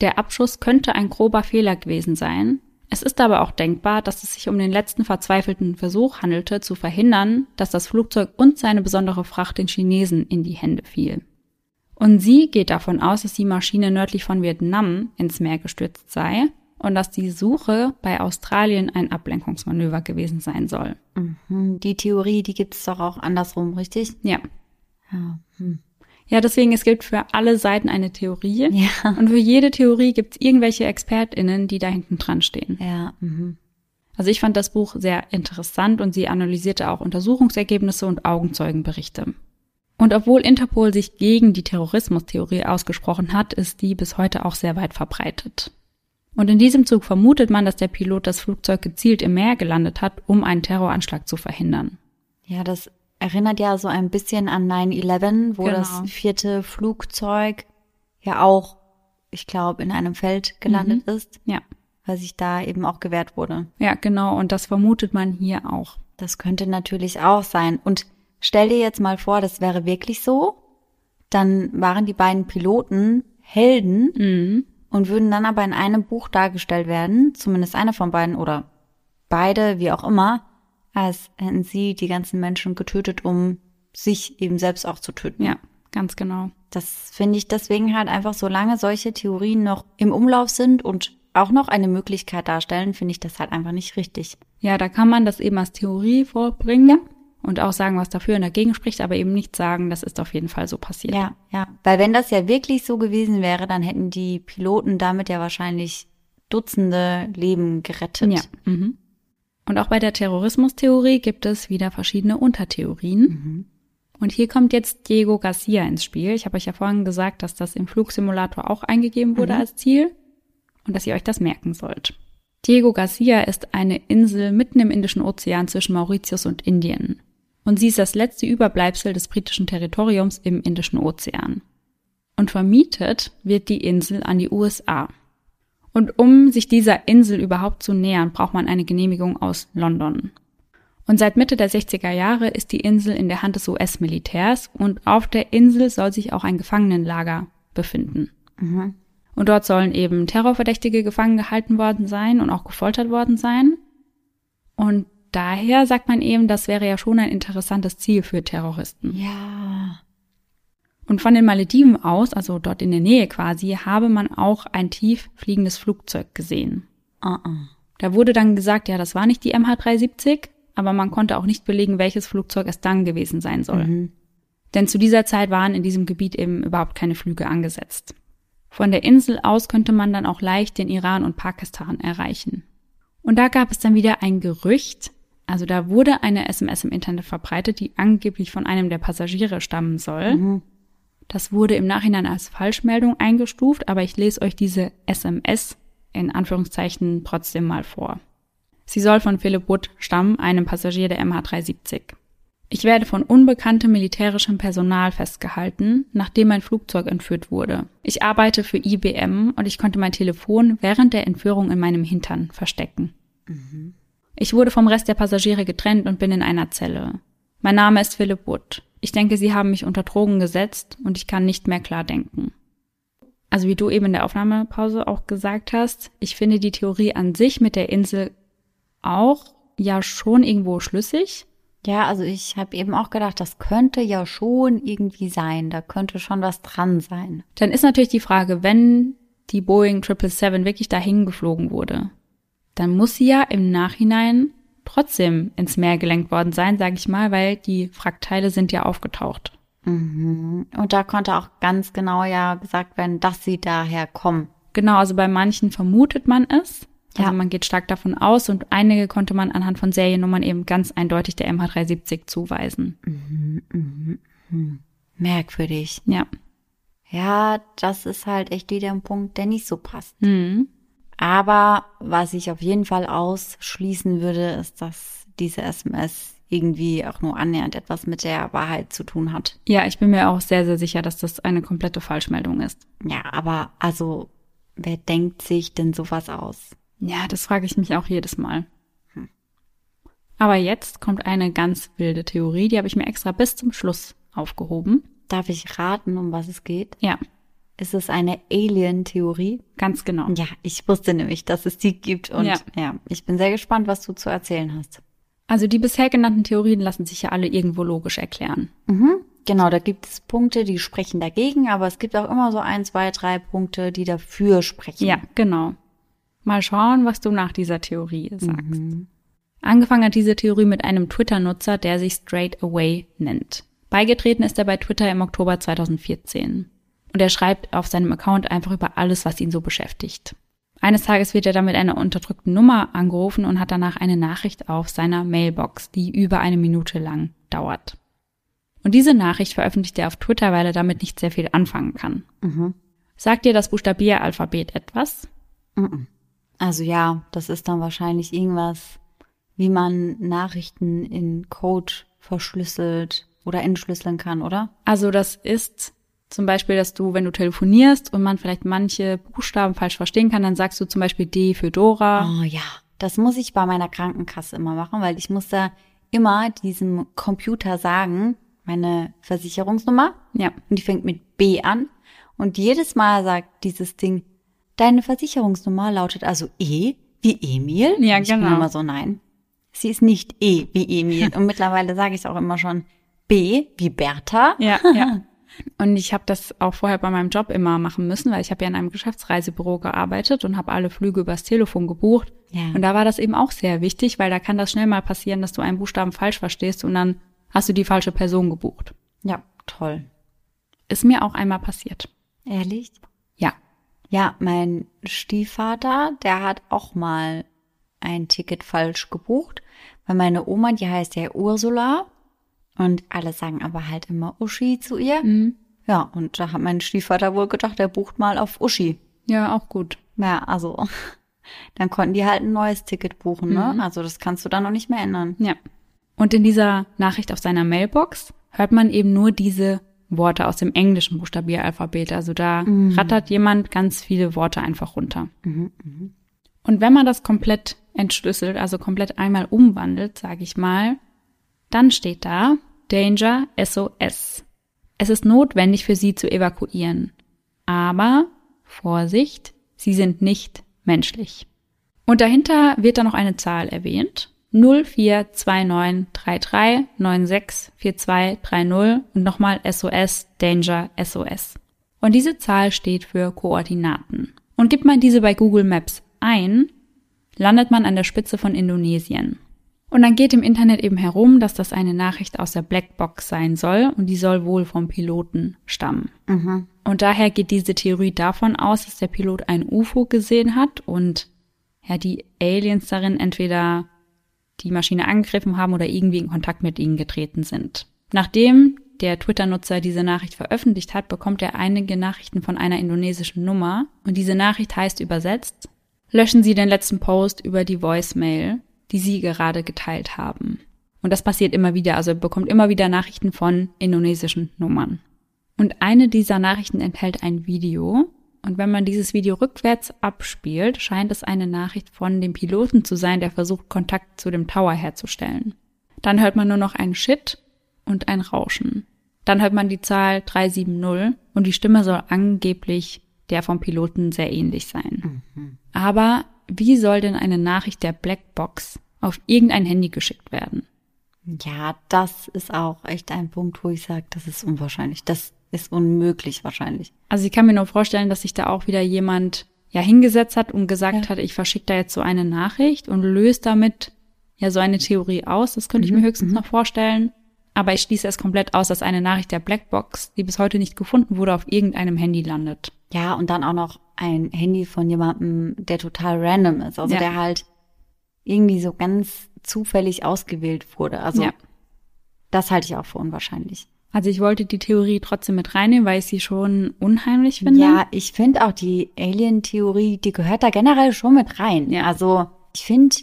der Abschuss könnte ein grober Fehler gewesen sein. Es ist aber auch denkbar, dass es sich um den letzten verzweifelten Versuch handelte, zu verhindern, dass das Flugzeug und seine besondere Fracht den Chinesen in die Hände fiel. Und sie geht davon aus, dass die Maschine nördlich von Vietnam ins Meer gestürzt sei und dass die Suche bei Australien ein Ablenkungsmanöver gewesen sein soll. Mhm. Die Theorie, die gibt es doch auch andersrum, richtig? Ja. Ja, hm. ja, deswegen, es gibt für alle Seiten eine Theorie. Ja. Und für jede Theorie gibt es irgendwelche ExpertInnen, die da hinten dran stehen. Ja. Mhm. Also ich fand das Buch sehr interessant und sie analysierte auch Untersuchungsergebnisse und Augenzeugenberichte. Und obwohl Interpol sich gegen die Terrorismustheorie ausgesprochen hat, ist die bis heute auch sehr weit verbreitet. Und in diesem Zug vermutet man, dass der Pilot das Flugzeug gezielt im Meer gelandet hat, um einen Terroranschlag zu verhindern. Ja, das erinnert ja so ein bisschen an 9-11, wo genau. das vierte Flugzeug ja auch, ich glaube, in einem Feld gelandet mhm. ist. Ja. Weil sich da eben auch gewehrt wurde. Ja, genau. Und das vermutet man hier auch. Das könnte natürlich auch sein. Und stell dir jetzt mal vor, das wäre wirklich so. Dann waren die beiden Piloten Helden. Mhm und würden dann aber in einem Buch dargestellt werden, zumindest einer von beiden oder beide, wie auch immer, als hätten sie die ganzen Menschen getötet, um sich eben selbst auch zu töten. Ja, ganz genau. Das finde ich deswegen halt einfach, solange solche Theorien noch im Umlauf sind und auch noch eine Möglichkeit darstellen, finde ich das halt einfach nicht richtig. Ja, da kann man das eben als Theorie vorbringen. Ja und auch sagen, was dafür und dagegen spricht, aber eben nicht sagen, das ist auf jeden Fall so passiert. Ja, ja. Weil wenn das ja wirklich so gewesen wäre, dann hätten die Piloten damit ja wahrscheinlich Dutzende Leben gerettet. Ja. Mhm. Und auch bei der Terrorismustheorie gibt es wieder verschiedene Untertheorien. Mhm. Und hier kommt jetzt Diego Garcia ins Spiel. Ich habe euch ja vorhin gesagt, dass das im Flugsimulator auch eingegeben wurde mhm. als Ziel und dass ihr euch das merken sollt. Diego Garcia ist eine Insel mitten im Indischen Ozean zwischen Mauritius und Indien. Und sie ist das letzte Überbleibsel des britischen Territoriums im Indischen Ozean. Und vermietet wird die Insel an die USA. Und um sich dieser Insel überhaupt zu nähern, braucht man eine Genehmigung aus London. Und seit Mitte der 60er Jahre ist die Insel in der Hand des US-Militärs und auf der Insel soll sich auch ein Gefangenenlager befinden. Mhm. Und dort sollen eben Terrorverdächtige gefangen gehalten worden sein und auch gefoltert worden sein. Und daher sagt man eben, das wäre ja schon ein interessantes Ziel für Terroristen. Ja. Und von den Malediven aus, also dort in der Nähe quasi, habe man auch ein tief fliegendes Flugzeug gesehen. Uh -uh. Da wurde dann gesagt, ja, das war nicht die MH370, aber man konnte auch nicht belegen, welches Flugzeug es dann gewesen sein soll. Mhm. Denn zu dieser Zeit waren in diesem Gebiet eben überhaupt keine Flüge angesetzt. Von der Insel aus könnte man dann auch leicht den Iran und Pakistan erreichen. Und da gab es dann wieder ein Gerücht, also da wurde eine SMS im Internet verbreitet, die angeblich von einem der Passagiere stammen soll. Mhm. Das wurde im Nachhinein als Falschmeldung eingestuft, aber ich lese euch diese SMS in Anführungszeichen trotzdem mal vor. Sie soll von Philip Wood stammen, einem Passagier der MH370. Ich werde von unbekanntem militärischem Personal festgehalten, nachdem mein Flugzeug entführt wurde. Ich arbeite für IBM und ich konnte mein Telefon während der Entführung in meinem Hintern verstecken. Mhm. Ich wurde vom Rest der Passagiere getrennt und bin in einer Zelle. Mein Name ist Philip Wood. Ich denke, sie haben mich unter Drogen gesetzt und ich kann nicht mehr klar denken. Also wie du eben in der Aufnahmepause auch gesagt hast, ich finde die Theorie an sich mit der Insel auch ja schon irgendwo schlüssig. Ja, also ich habe eben auch gedacht, das könnte ja schon irgendwie sein. Da könnte schon was dran sein. Dann ist natürlich die Frage, wenn die Boeing 777 wirklich dahin geflogen wurde, dann muss sie ja im Nachhinein trotzdem ins Meer gelenkt worden sein, sage ich mal, weil die Wrackteile sind ja aufgetaucht. Mhm. Und da konnte auch ganz genau ja gesagt werden, dass sie daher kommen. Genau, also bei manchen vermutet man es, also ja. man geht stark davon aus und einige konnte man anhand von Seriennummern eben ganz eindeutig der MH370 zuweisen. Mhm, mh, mh. Merkwürdig. Ja. Ja, das ist halt echt wieder ein Punkt, der nicht so passt. Mhm. Aber was ich auf jeden Fall ausschließen würde, ist, dass diese SMS irgendwie auch nur annähernd etwas mit der Wahrheit zu tun hat. Ja, ich bin mir auch sehr, sehr sicher, dass das eine komplette Falschmeldung ist. Ja, aber also, wer denkt sich denn sowas aus? Ja, das frage ich mich auch jedes Mal. Hm. Aber jetzt kommt eine ganz wilde Theorie, die habe ich mir extra bis zum Schluss aufgehoben. Darf ich raten, um was es geht? Ja. Ist es eine Alien-Theorie? Ganz genau. Ja, ich wusste nämlich, dass es die gibt und ja. ja, ich bin sehr gespannt, was du zu erzählen hast. Also die bisher genannten Theorien lassen sich ja alle irgendwo logisch erklären. Mhm. Genau, da gibt es Punkte, die sprechen dagegen, aber es gibt auch immer so ein, zwei, drei Punkte, die dafür sprechen. Ja, genau. Mal schauen, was du nach dieser Theorie sagst. Mhm. Angefangen hat diese Theorie mit einem Twitter-Nutzer, der sich Straight Away nennt. Beigetreten ist er bei Twitter im Oktober 2014. Und er schreibt auf seinem Account einfach über alles, was ihn so beschäftigt. Eines Tages wird er dann mit einer unterdrückten Nummer angerufen und hat danach eine Nachricht auf seiner Mailbox, die über eine Minute lang dauert. Und diese Nachricht veröffentlicht er auf Twitter, weil er damit nicht sehr viel anfangen kann. Mhm. Sagt dir das Buchstabieralphabet etwas? Mhm. Also ja, das ist dann wahrscheinlich irgendwas, wie man Nachrichten in Code verschlüsselt oder entschlüsseln kann, oder? Also das ist zum Beispiel, dass du, wenn du telefonierst und man vielleicht manche Buchstaben falsch verstehen kann, dann sagst du zum Beispiel D für Dora. Oh ja, das muss ich bei meiner Krankenkasse immer machen, weil ich muss da immer diesem Computer sagen, meine Versicherungsnummer. Ja. Und die fängt mit B an. Und jedes Mal sagt dieses Ding Deine Versicherungsnummer lautet also E wie Emil. Ja, ich genau. Ich bin immer so, nein. Sie ist nicht E wie Emil. Und mittlerweile sage ich es auch immer schon B wie Bertha. Ja, ja. Und ich habe das auch vorher bei meinem Job immer machen müssen, weil ich habe ja in einem Geschäftsreisebüro gearbeitet und habe alle Flüge übers Telefon gebucht. Ja. Und da war das eben auch sehr wichtig, weil da kann das schnell mal passieren, dass du einen Buchstaben falsch verstehst und dann hast du die falsche Person gebucht. Ja, toll. Ist mir auch einmal passiert. Ehrlich? Ja. Ja, mein Stiefvater, der hat auch mal ein Ticket falsch gebucht, weil meine Oma, die heißt ja Ursula und alle sagen aber halt immer Uschi zu ihr. Mhm. Ja, und da hat mein Stiefvater wohl gedacht, er bucht mal auf Uschi. Ja, auch gut. Ja, also Dann konnten die halt ein neues Ticket buchen, ne? Mhm. Also das kannst du dann noch nicht mehr ändern. Ja. Und in dieser Nachricht auf seiner Mailbox hört man eben nur diese Worte aus dem englischen Buchstabieralphabet. Also da rattert jemand ganz viele Worte einfach runter. Und wenn man das komplett entschlüsselt, also komplett einmal umwandelt, sage ich mal, dann steht da Danger SOS. Es ist notwendig für Sie zu evakuieren. Aber Vorsicht, Sie sind nicht menschlich. Und dahinter wird dann noch eine Zahl erwähnt. 042933964230 und nochmal SOS Danger SOS. Und diese Zahl steht für Koordinaten. Und gibt man diese bei Google Maps ein, landet man an der Spitze von Indonesien. Und dann geht im Internet eben herum, dass das eine Nachricht aus der Blackbox sein soll und die soll wohl vom Piloten stammen. Und daher geht diese Theorie davon aus, dass der Pilot ein UFO gesehen hat und ja, die Aliens darin entweder die Maschine angegriffen haben oder irgendwie in Kontakt mit ihnen getreten sind. Nachdem der Twitter-Nutzer diese Nachricht veröffentlicht hat, bekommt er einige Nachrichten von einer indonesischen Nummer und diese Nachricht heißt übersetzt, löschen Sie den letzten Post über die Voicemail, die Sie gerade geteilt haben. Und das passiert immer wieder, also er bekommt immer wieder Nachrichten von indonesischen Nummern. Und eine dieser Nachrichten enthält ein Video. Und wenn man dieses Video rückwärts abspielt, scheint es eine Nachricht von dem Piloten zu sein, der versucht, Kontakt zu dem Tower herzustellen. Dann hört man nur noch ein Shit und ein Rauschen. Dann hört man die Zahl 370 und die Stimme soll angeblich der vom Piloten sehr ähnlich sein. Aber wie soll denn eine Nachricht der Blackbox auf irgendein Handy geschickt werden? Ja, das ist auch echt ein Punkt, wo ich sage, das ist unwahrscheinlich. Das ist unmöglich wahrscheinlich. Also ich kann mir nur vorstellen, dass sich da auch wieder jemand ja hingesetzt hat und gesagt Ja. hat, ich verschicke da jetzt so eine Nachricht und löse damit ja so eine Theorie aus. Das könnte ich mir höchstens noch vorstellen. Aber ich schließe es komplett aus, dass eine Nachricht der Blackbox, die bis heute nicht gefunden wurde, auf irgendeinem Handy landet. Ja, und dann auch noch ein Handy von jemandem, der total random ist. Also Ja. der halt irgendwie so ganz zufällig ausgewählt wurde. Also Ja. das halte ich auch für unwahrscheinlich. Also ich wollte die Theorie trotzdem mit reinnehmen, weil ich sie schon unheimlich finde. Ja, ich finde auch die Alien-Theorie, die gehört da generell schon mit rein. Ja. Also ich finde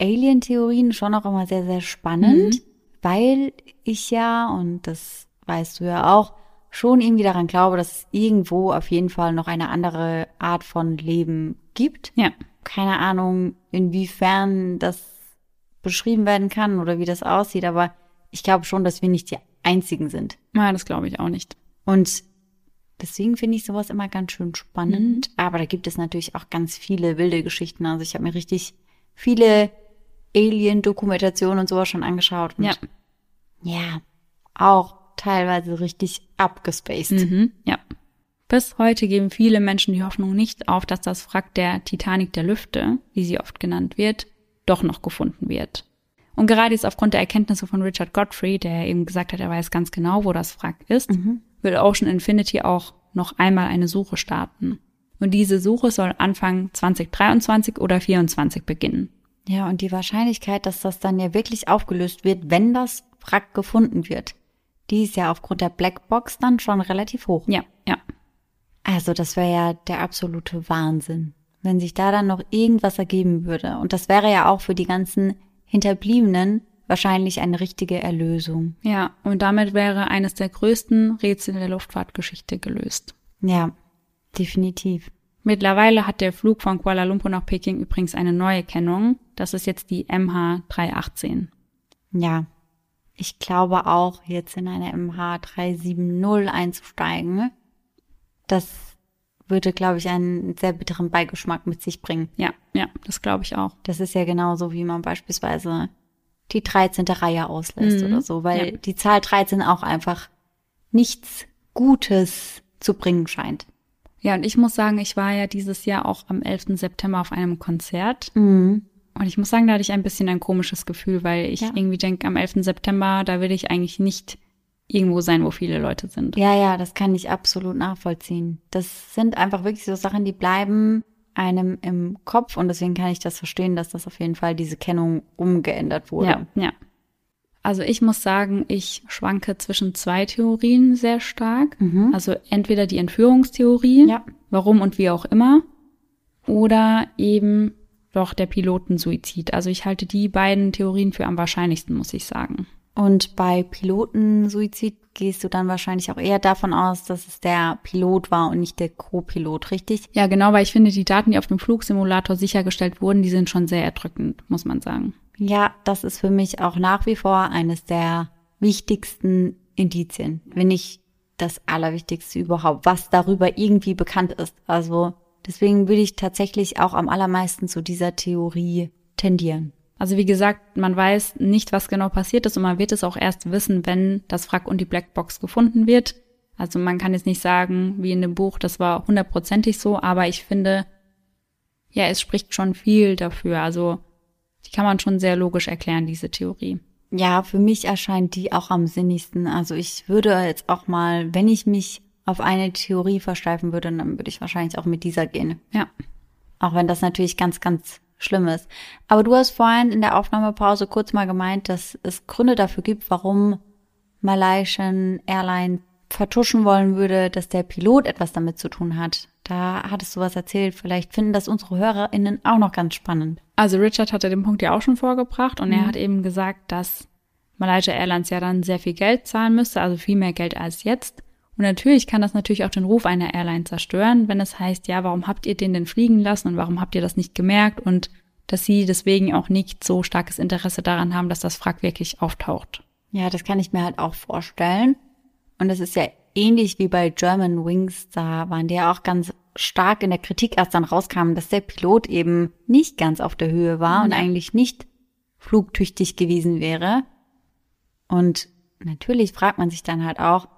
Alien-Theorien schon auch immer sehr, sehr spannend, weil ich ja, und das weißt du ja auch, schon irgendwie daran glaube, dass es irgendwo auf jeden Fall noch eine andere Art von Leben gibt. Ja. Keine Ahnung, inwiefern das beschrieben werden kann oder wie das aussieht, aber ich glaube schon, dass wir nicht die einzigen sind. Ja, das glaube ich auch nicht. Und deswegen finde ich sowas immer ganz schön spannend. Aber da gibt es natürlich auch ganz viele wilde Geschichten. Also ich habe mir richtig viele Alien-Dokumentationen und sowas schon angeschaut. Und Ja. Ja, auch teilweise richtig abgespaced. Mhm, ja. Bis heute geben viele Menschen die Hoffnung nicht auf, dass das Wrack der Titanic der Lüfte, wie sie oft genannt wird, doch noch gefunden wird. Und gerade jetzt aufgrund der Erkenntnisse von Richard Godfrey, der eben gesagt hat, er weiß ganz genau, wo das Wrack ist, will Ocean Infinity auch noch einmal eine Suche starten. Und diese Suche soll Anfang 2023 oder 2024 beginnen. Ja, und die Wahrscheinlichkeit, dass das dann ja wirklich aufgelöst wird, wenn das Wrack gefunden wird, die ist ja aufgrund der Blackbox dann schon relativ hoch. Ja, ja. Also das wäre ja der absolute Wahnsinn, wenn sich da dann noch irgendwas ergeben würde. Und das wäre ja auch für die ganzen Hinterbliebenen wahrscheinlich eine richtige Erlösung. Ja, und damit wäre eines der größten Rätsel der Luftfahrtgeschichte gelöst. Ja, definitiv. Mittlerweile hat der Flug von Kuala Lumpur nach Peking übrigens eine neue Kennung. Das ist jetzt die MH318. Ja, ich glaube auch, jetzt in eine MH370 einzusteigen, das würde, glaube ich, einen sehr bitteren Beigeschmack mit sich bringen. Ja, ja, das glaube ich auch. Das ist ja genauso, wie man beispielsweise die 13. Reihe auslässt Mhm. oder so, weil Ja. die Zahl 13 auch einfach nichts Gutes zu bringen scheint. Ja, und ich muss sagen, ich war ja dieses Jahr auch am 11. September auf einem Konzert. Mhm. Und ich muss sagen, da hatte ich ein bisschen ein komisches Gefühl, weil ich Ja. irgendwie denke, am 11. September, da will ich eigentlich nicht irgendwo sein, wo viele Leute sind. Ja, ja, das kann ich absolut nachvollziehen. Das sind einfach wirklich so Sachen, die bleiben einem im Kopf und deswegen kann ich das verstehen, dass das auf jeden Fall diese Kennung umgeändert wurde. Ja, ja. Also ich muss sagen, ich schwanke zwischen zwei Theorien sehr stark. Also entweder die Entführungstheorie, Ja. warum und wie auch immer, oder eben doch der Pilotensuizid. Also ich halte die beiden Theorien für am wahrscheinlichsten, muss ich sagen. Und bei Pilotensuizid gehst du dann wahrscheinlich auch eher davon aus, dass es der Pilot war und nicht der Co-Pilot, richtig? Ja, genau, weil ich finde, die Daten, die auf dem Flugsimulator sichergestellt wurden, die sind schon sehr erdrückend, muss man sagen. Ja, das ist für mich auch nach wie vor eines der wichtigsten Indizien, wenn nicht das Allerwichtigste überhaupt, was darüber irgendwie bekannt ist. Also deswegen würde ich tatsächlich auch am allermeisten zu dieser Theorie tendieren. Also wie gesagt, man weiß nicht, was genau passiert ist und man wird es auch erst wissen, wenn das Wrack und die Blackbox gefunden wird. Also man kann jetzt nicht sagen, wie in dem Buch, das war hundertprozentig so, aber ich finde, ja, es spricht schon viel dafür. Also die kann man schon sehr logisch erklären, diese Theorie. Ja, für mich erscheint die auch am sinnigsten. Also ich würde jetzt auch mal, wenn ich mich auf eine Theorie versteifen würde, dann würde ich wahrscheinlich auch mit dieser gehen. Ja. Auch wenn das natürlich ganz, ganz schlimm ist. Aber du hast vorhin in der Aufnahmepause kurz mal gemeint, dass es Gründe dafür gibt, warum Malaysian Airlines vertuschen wollen würde, dass der Pilot etwas damit zu tun hat. Da hattest du was erzählt. Vielleicht finden das unsere HörerInnen auch noch ganz spannend. Also Richard hatte den Punkt ja auch schon vorgebracht und mhm. er hat eben gesagt, dass Malaysia Airlines ja dann sehr viel Geld zahlen müsste, also viel mehr Geld als jetzt. Und natürlich kann das natürlich auch den Ruf einer Airline zerstören, wenn es heißt, ja, warum habt ihr den denn fliegen lassen und warum habt ihr das nicht gemerkt und dass sie deswegen auch nicht so starkes Interesse daran haben, dass das Wrack wirklich auftaucht. Ja, das kann ich mir halt auch vorstellen. Und es ist ja ähnlich wie bei German Wings, da waren die ja auch ganz stark in der Kritik, als dann rauskam, dass der Pilot eben nicht ganz auf der Höhe war und eigentlich nicht flugtüchtig gewesen wäre. Und natürlich fragt man sich dann halt auch,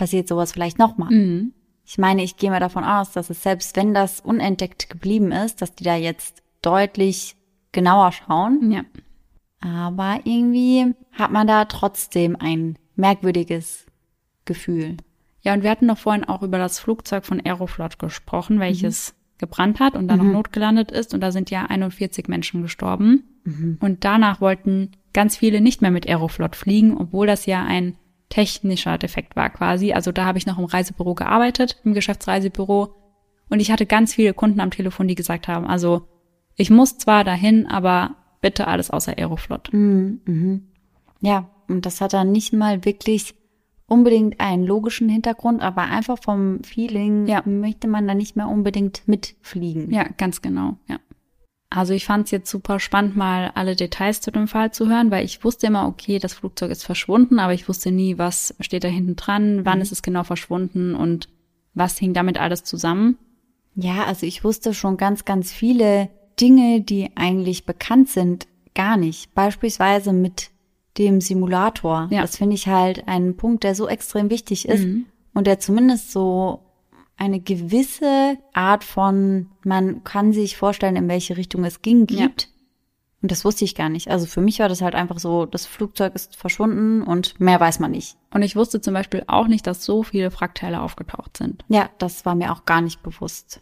passiert sowas vielleicht nochmal? Mhm. Ich meine, ich gehe mal davon aus, dass es selbst wenn das unentdeckt geblieben ist, dass die da jetzt deutlich genauer schauen. Ja. Aber irgendwie hat man da trotzdem ein merkwürdiges Gefühl. Ja, und wir hatten noch vorhin auch über das Flugzeug von Aeroflot gesprochen, welches mhm. gebrannt hat und dann mhm. noch notgelandet ist. Und da sind ja 41 Menschen gestorben. Mhm. Und danach wollten ganz viele nicht mehr mit Aeroflot fliegen, obwohl das ja ein technischer Defekt war quasi. Also da habe ich noch im Reisebüro gearbeitet, im Geschäftsreisebüro. Und ich hatte ganz viele Kunden am Telefon, die gesagt haben, also ich muss zwar dahin, aber bitte alles außer Aeroflot. Mhm. mhm. Ja, und das hat dann nicht mal wirklich unbedingt einen logischen Hintergrund, aber einfach vom Feeling ja. möchte man da nicht mehr unbedingt mitfliegen. Ja, ganz genau, ja. Also ich fand es jetzt super spannend, mal alle Details zu dem Fall zu hören, weil ich wusste immer, okay, das Flugzeug ist verschwunden, aber ich wusste nie, was steht da hinten dran, wann mhm. ist es genau verschwunden und was hing damit alles zusammen. Ja, also ich wusste schon ganz, ganz viele Dinge, die eigentlich bekannt sind, gar nicht. Beispielsweise mit dem Simulator. Ja. Das finde ich halt einen Punkt, der so extrem wichtig ist mhm. und der zumindest so eine gewisse Art von, man kann sich vorstellen, in welche Richtung es ging, gibt. Ja. Und das wusste ich gar nicht. Also für mich war das halt einfach so, das Flugzeug ist verschwunden und mehr weiß man nicht. Und ich wusste zum Beispiel auch nicht, dass so viele Wrackteile aufgetaucht sind. Ja, das war mir auch gar nicht bewusst.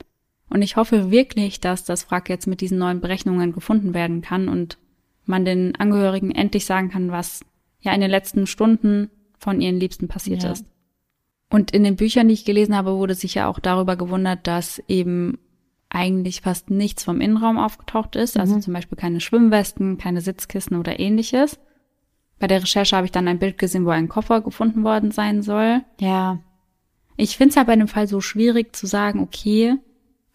Und ich hoffe wirklich, dass das Wrack jetzt mit diesen neuen Berechnungen gefunden werden kann und man den Angehörigen endlich sagen kann, was ja in den letzten Stunden von ihren Liebsten passiert ja. ist. Und in den Büchern, die ich gelesen habe, wurde sich ja auch darüber gewundert, dass eben eigentlich fast nichts vom Innenraum aufgetaucht ist. Also mhm. Also zum Beispiel keine Schwimmwesten, keine Sitzkissen oder ähnliches. Bei der Recherche habe ich dann ein Bild gesehen, wo ein Koffer gefunden worden sein soll. Ja. Ich finde es halt bei dem Fall so schwierig zu sagen, okay,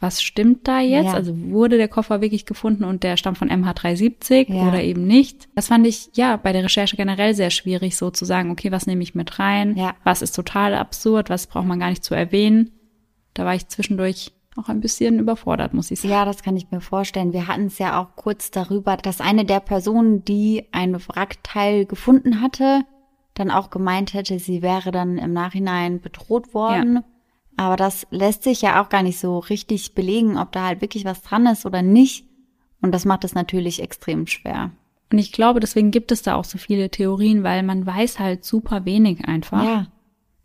was stimmt da jetzt? Ja. Also wurde der Koffer wirklich gefunden und der stammt von MH370 ja. oder eben nicht? Das fand ich ja bei der Recherche generell sehr schwierig, so zu sagen, okay, was nehme ich mit rein? Ja. Was ist total absurd? Was braucht man gar nicht zu erwähnen? Da war ich zwischendurch auch ein bisschen überfordert, muss ich sagen. Ja, das kann ich mir vorstellen. Wir hatten es ja auch kurz darüber, dass eine der Personen, die ein Wrackteil gefunden hatte, dann auch gemeint hätte, sie wäre dann im Nachhinein bedroht worden. Ja. Aber das lässt sich ja auch gar nicht so richtig belegen, ob da halt wirklich was dran ist oder nicht. Und das macht es natürlich extrem schwer. Und ich glaube, deswegen gibt es da auch so viele Theorien, weil man weiß halt super wenig einfach. Ja.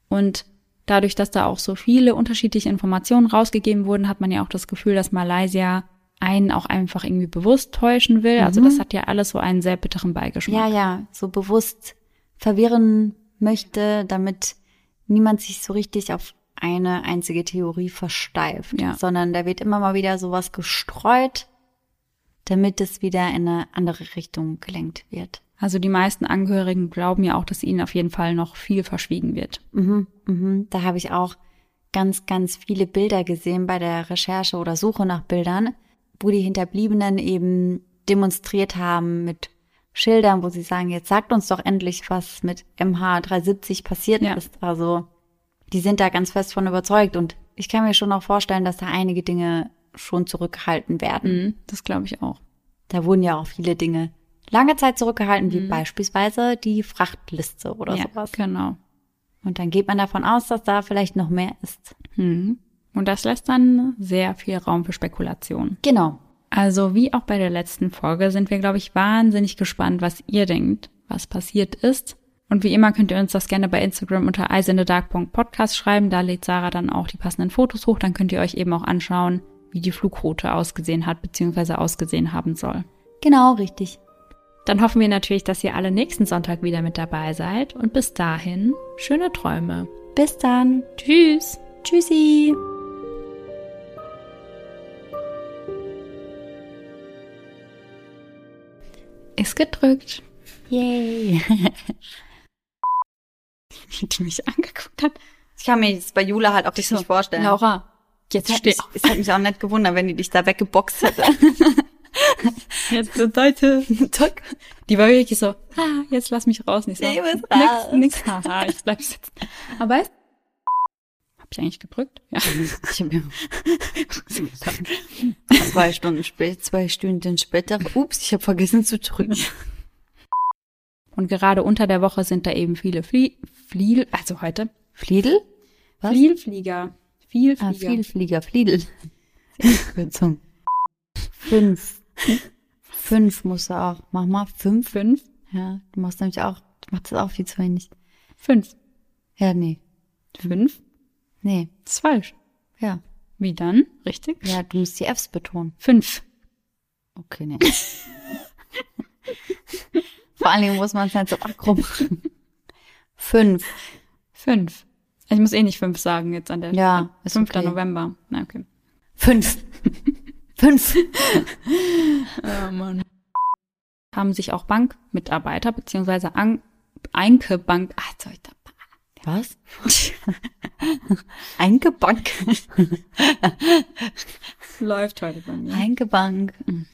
Und dadurch, dass da auch so viele unterschiedliche Informationen rausgegeben wurden, hat man ja auch das Gefühl, dass Malaysia einen auch einfach irgendwie bewusst täuschen will. Also mhm. Also das hat ja alles so einen sehr bitteren Beigeschmack. Ja, ja, so bewusst verwirren möchte, damit niemand sich so richtig auf eine einzige Theorie versteift, Ja. sondern da wird immer mal wieder sowas gestreut, damit es wieder in eine andere Richtung gelenkt wird. Also die meisten Angehörigen glauben ja auch, dass ihnen auf jeden Fall noch viel verschwiegen wird. Mhm, mhm. Da habe ich auch ganz, ganz viele Bilder gesehen bei der Recherche oder Suche nach Bildern, wo die Hinterbliebenen eben demonstriert haben mit Schildern, wo sie sagen, jetzt sagt uns doch endlich, was mit MH370 passiert Ja. ist. Also die sind da ganz fest von überzeugt und ich kann mir schon auch vorstellen, dass da einige Dinge schon zurückgehalten werden. Mhm, das glaube ich auch. Da wurden ja auch viele Dinge lange Zeit zurückgehalten, wie beispielsweise die Frachtliste oder ja, sowas. genau. Und dann geht man davon aus, dass da vielleicht noch mehr ist. Mhm. Und das lässt dann sehr viel Raum für Spekulation. Genau. Also wie auch bei der letzten Folge sind wir, glaube ich, wahnsinnig gespannt, was ihr denkt, was passiert ist. Und wie immer könnt ihr uns das gerne bei Instagram unter eisendedark.podcast schreiben. Da lädt Sarah dann auch die passenden Fotos hoch. Dann könnt ihr euch eben auch anschauen, wie die Flugroute ausgesehen hat, beziehungsweise ausgesehen haben soll. Genau, richtig. Dann hoffen wir natürlich, dass ihr alle nächsten Sonntag wieder mit dabei seid. Und bis dahin, schöne Träume. Bis dann. Tschüss. Tschüssi. Ist gedrückt. Yay. Die mich angeguckt hat. Ich kann mir das bei Jula halt auch So, vorstellen. Laura, jetzt steh mich, es hat mich auch nicht gewundert, wenn die dich da weggeboxt hätte. Jetzt zur Seite. Zack. Die war wirklich so, ah, jetzt lass mich raus. Nicht so, Ich muss nix, raus. nix, haha, ich bleib sitzen. Aber weißt Hab ich eigentlich gedrückt? Ja. Ich hab mir zwei Stunden später, zwei Stunden später, ups, ich habe vergessen zu drücken. Und gerade unter der Woche sind da eben viele Flie Fliel, also heute, Fliedel? Was? Flielflieger. Vielflieger. Ah, Vielflieger, Fliedel. Kürzung. Fünf. Fünf musst du auch. Mach mal fünf. Fünf? Ja, du machst nämlich auch, du machst das auch viel zu wenig. Fünf. Ja, nee. Fünf? Nee. Das ist falsch. Ja. Wie dann? Richtig? Ja, du musst die Fs betonen. Fünf. Okay, nee. Vor allen Dingen muss man es halt so aggro machen. Fünf. Fünf. Ich muss eh nicht fünf sagen jetzt an der Ja, ist 5. okay. November. Na, okay. Fünf. Fünf. Oh Mann. Haben sich auch Bankmitarbeiter beziehungsweise An Einke Bank, ah, jetzt hab ich da, Was? Eingebank. läuft heute bei mir. Eingebank. Du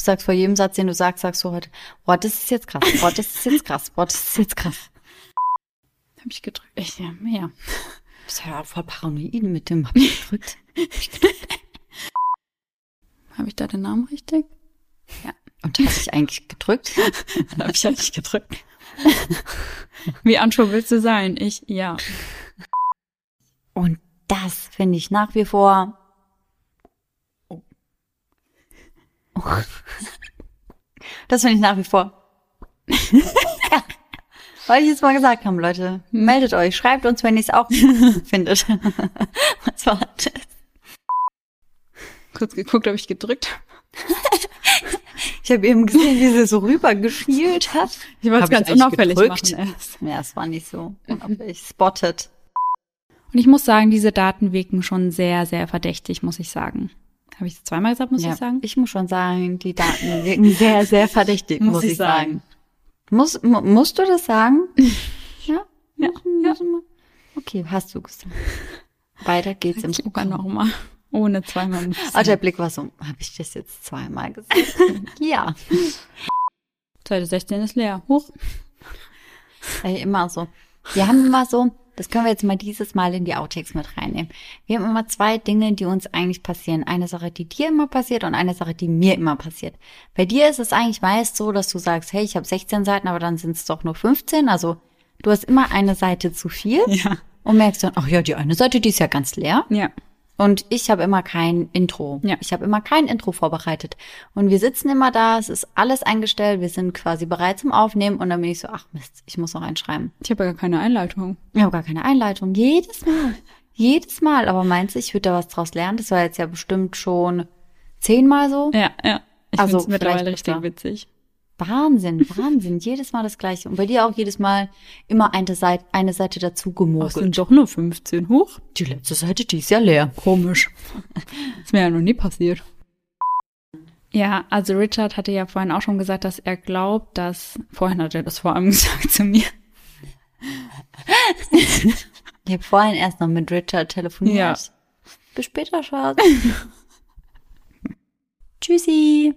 sagst vor jedem Satz, den du sagst, sagst du heute, boah, das ist jetzt krass, boah, das ist jetzt krass, boah, das ist jetzt krass. Hab ich gedrückt. Ich, ja, ja. Du bist ja voll paranoid mit dem, hab ich gedrückt. Habe ich da den Namen richtig? Und habe ich eigentlich gedrückt? Habe ich eigentlich gedrückt. Wie Anschau willst du sein? Ich, ja. Und das finde ich nach wie vor. Oh. Oh. Das finde ich nach wie vor. Weil ich es mal gesagt haben, Leute. Meldet euch, schreibt uns, wenn ihr es auch findet. Was war das? Kurz geguckt, ob ich gedrückt habe. Ich habe eben gesehen, wie sie so rüber geschielt hat. Ich wollte es ganz unauffällig gedrückt? machen. Ja, es war nicht so unauffällig. Spotted. Und ich muss sagen, diese Daten wirken schon sehr, sehr verdächtig, muss ich sagen. Habe ich es zweimal gesagt, muss ja, ich sagen? ich muss schon sagen, die Daten wirken sehr, sehr verdächtig, Muss muss, ich ich sagen. Muss, mu musst du das sagen? Ja? Ja, ja. Okay, hast du gesagt. Weiter geht's im Ich sogar Programm. nochmal. Ohne zweimal. Also sagen. der Blick war so, habe ich das jetzt zweimal gesagt? ja. Seite 16 ist leer. Hoch. Ey, immer so. Wir haben immer so, das können wir jetzt mal dieses Mal in die Outtakes mit reinnehmen. Wir haben immer zwei Dinge, die uns eigentlich passieren. Eine Sache, die dir immer passiert und eine Sache, die mir immer passiert. Bei dir ist es eigentlich meist so, dass du sagst, hey, ich habe 16 Seiten, aber dann sind es doch nur 15. Also du hast immer eine Seite zu viel Ja. und merkst dann, ach ja, die eine Seite, die ist ja ganz leer. Ja. Und ich habe immer kein Intro. Ja. Ich habe immer kein Intro vorbereitet. Und wir sitzen immer da, es ist alles eingestellt, wir sind quasi bereit zum Aufnehmen und dann bin ich so, ach Mist, ich muss noch einschreiben. Ich habe ja gar keine Einleitung. Ich habe gar keine Einleitung. Jedes Mal. Jedes Mal. Aber meinst du, ich würde da was draus lernen? Das war jetzt ja bestimmt schon zehnmal so. Ja, ja. Ich Also, mittlerweile richtig witzig. Wahnsinn, Wahnsinn. jedes Mal das Gleiche. Und bei dir auch jedes Mal immer eine Seite, eine Seite dazu gemogelt. Ach, sind doch nur 15 hoch. Die letzte Seite, die ist ja leer. Komisch. ist mir ja noch nie passiert. Ja, also Richard hatte ja vorhin auch schon gesagt, dass er glaubt, dass, vorhin hat er das vor allem gesagt zu mir. ich habe vorhin erst noch mit Richard telefoniert. Ja. Bis später, Schatz. Tschüssi.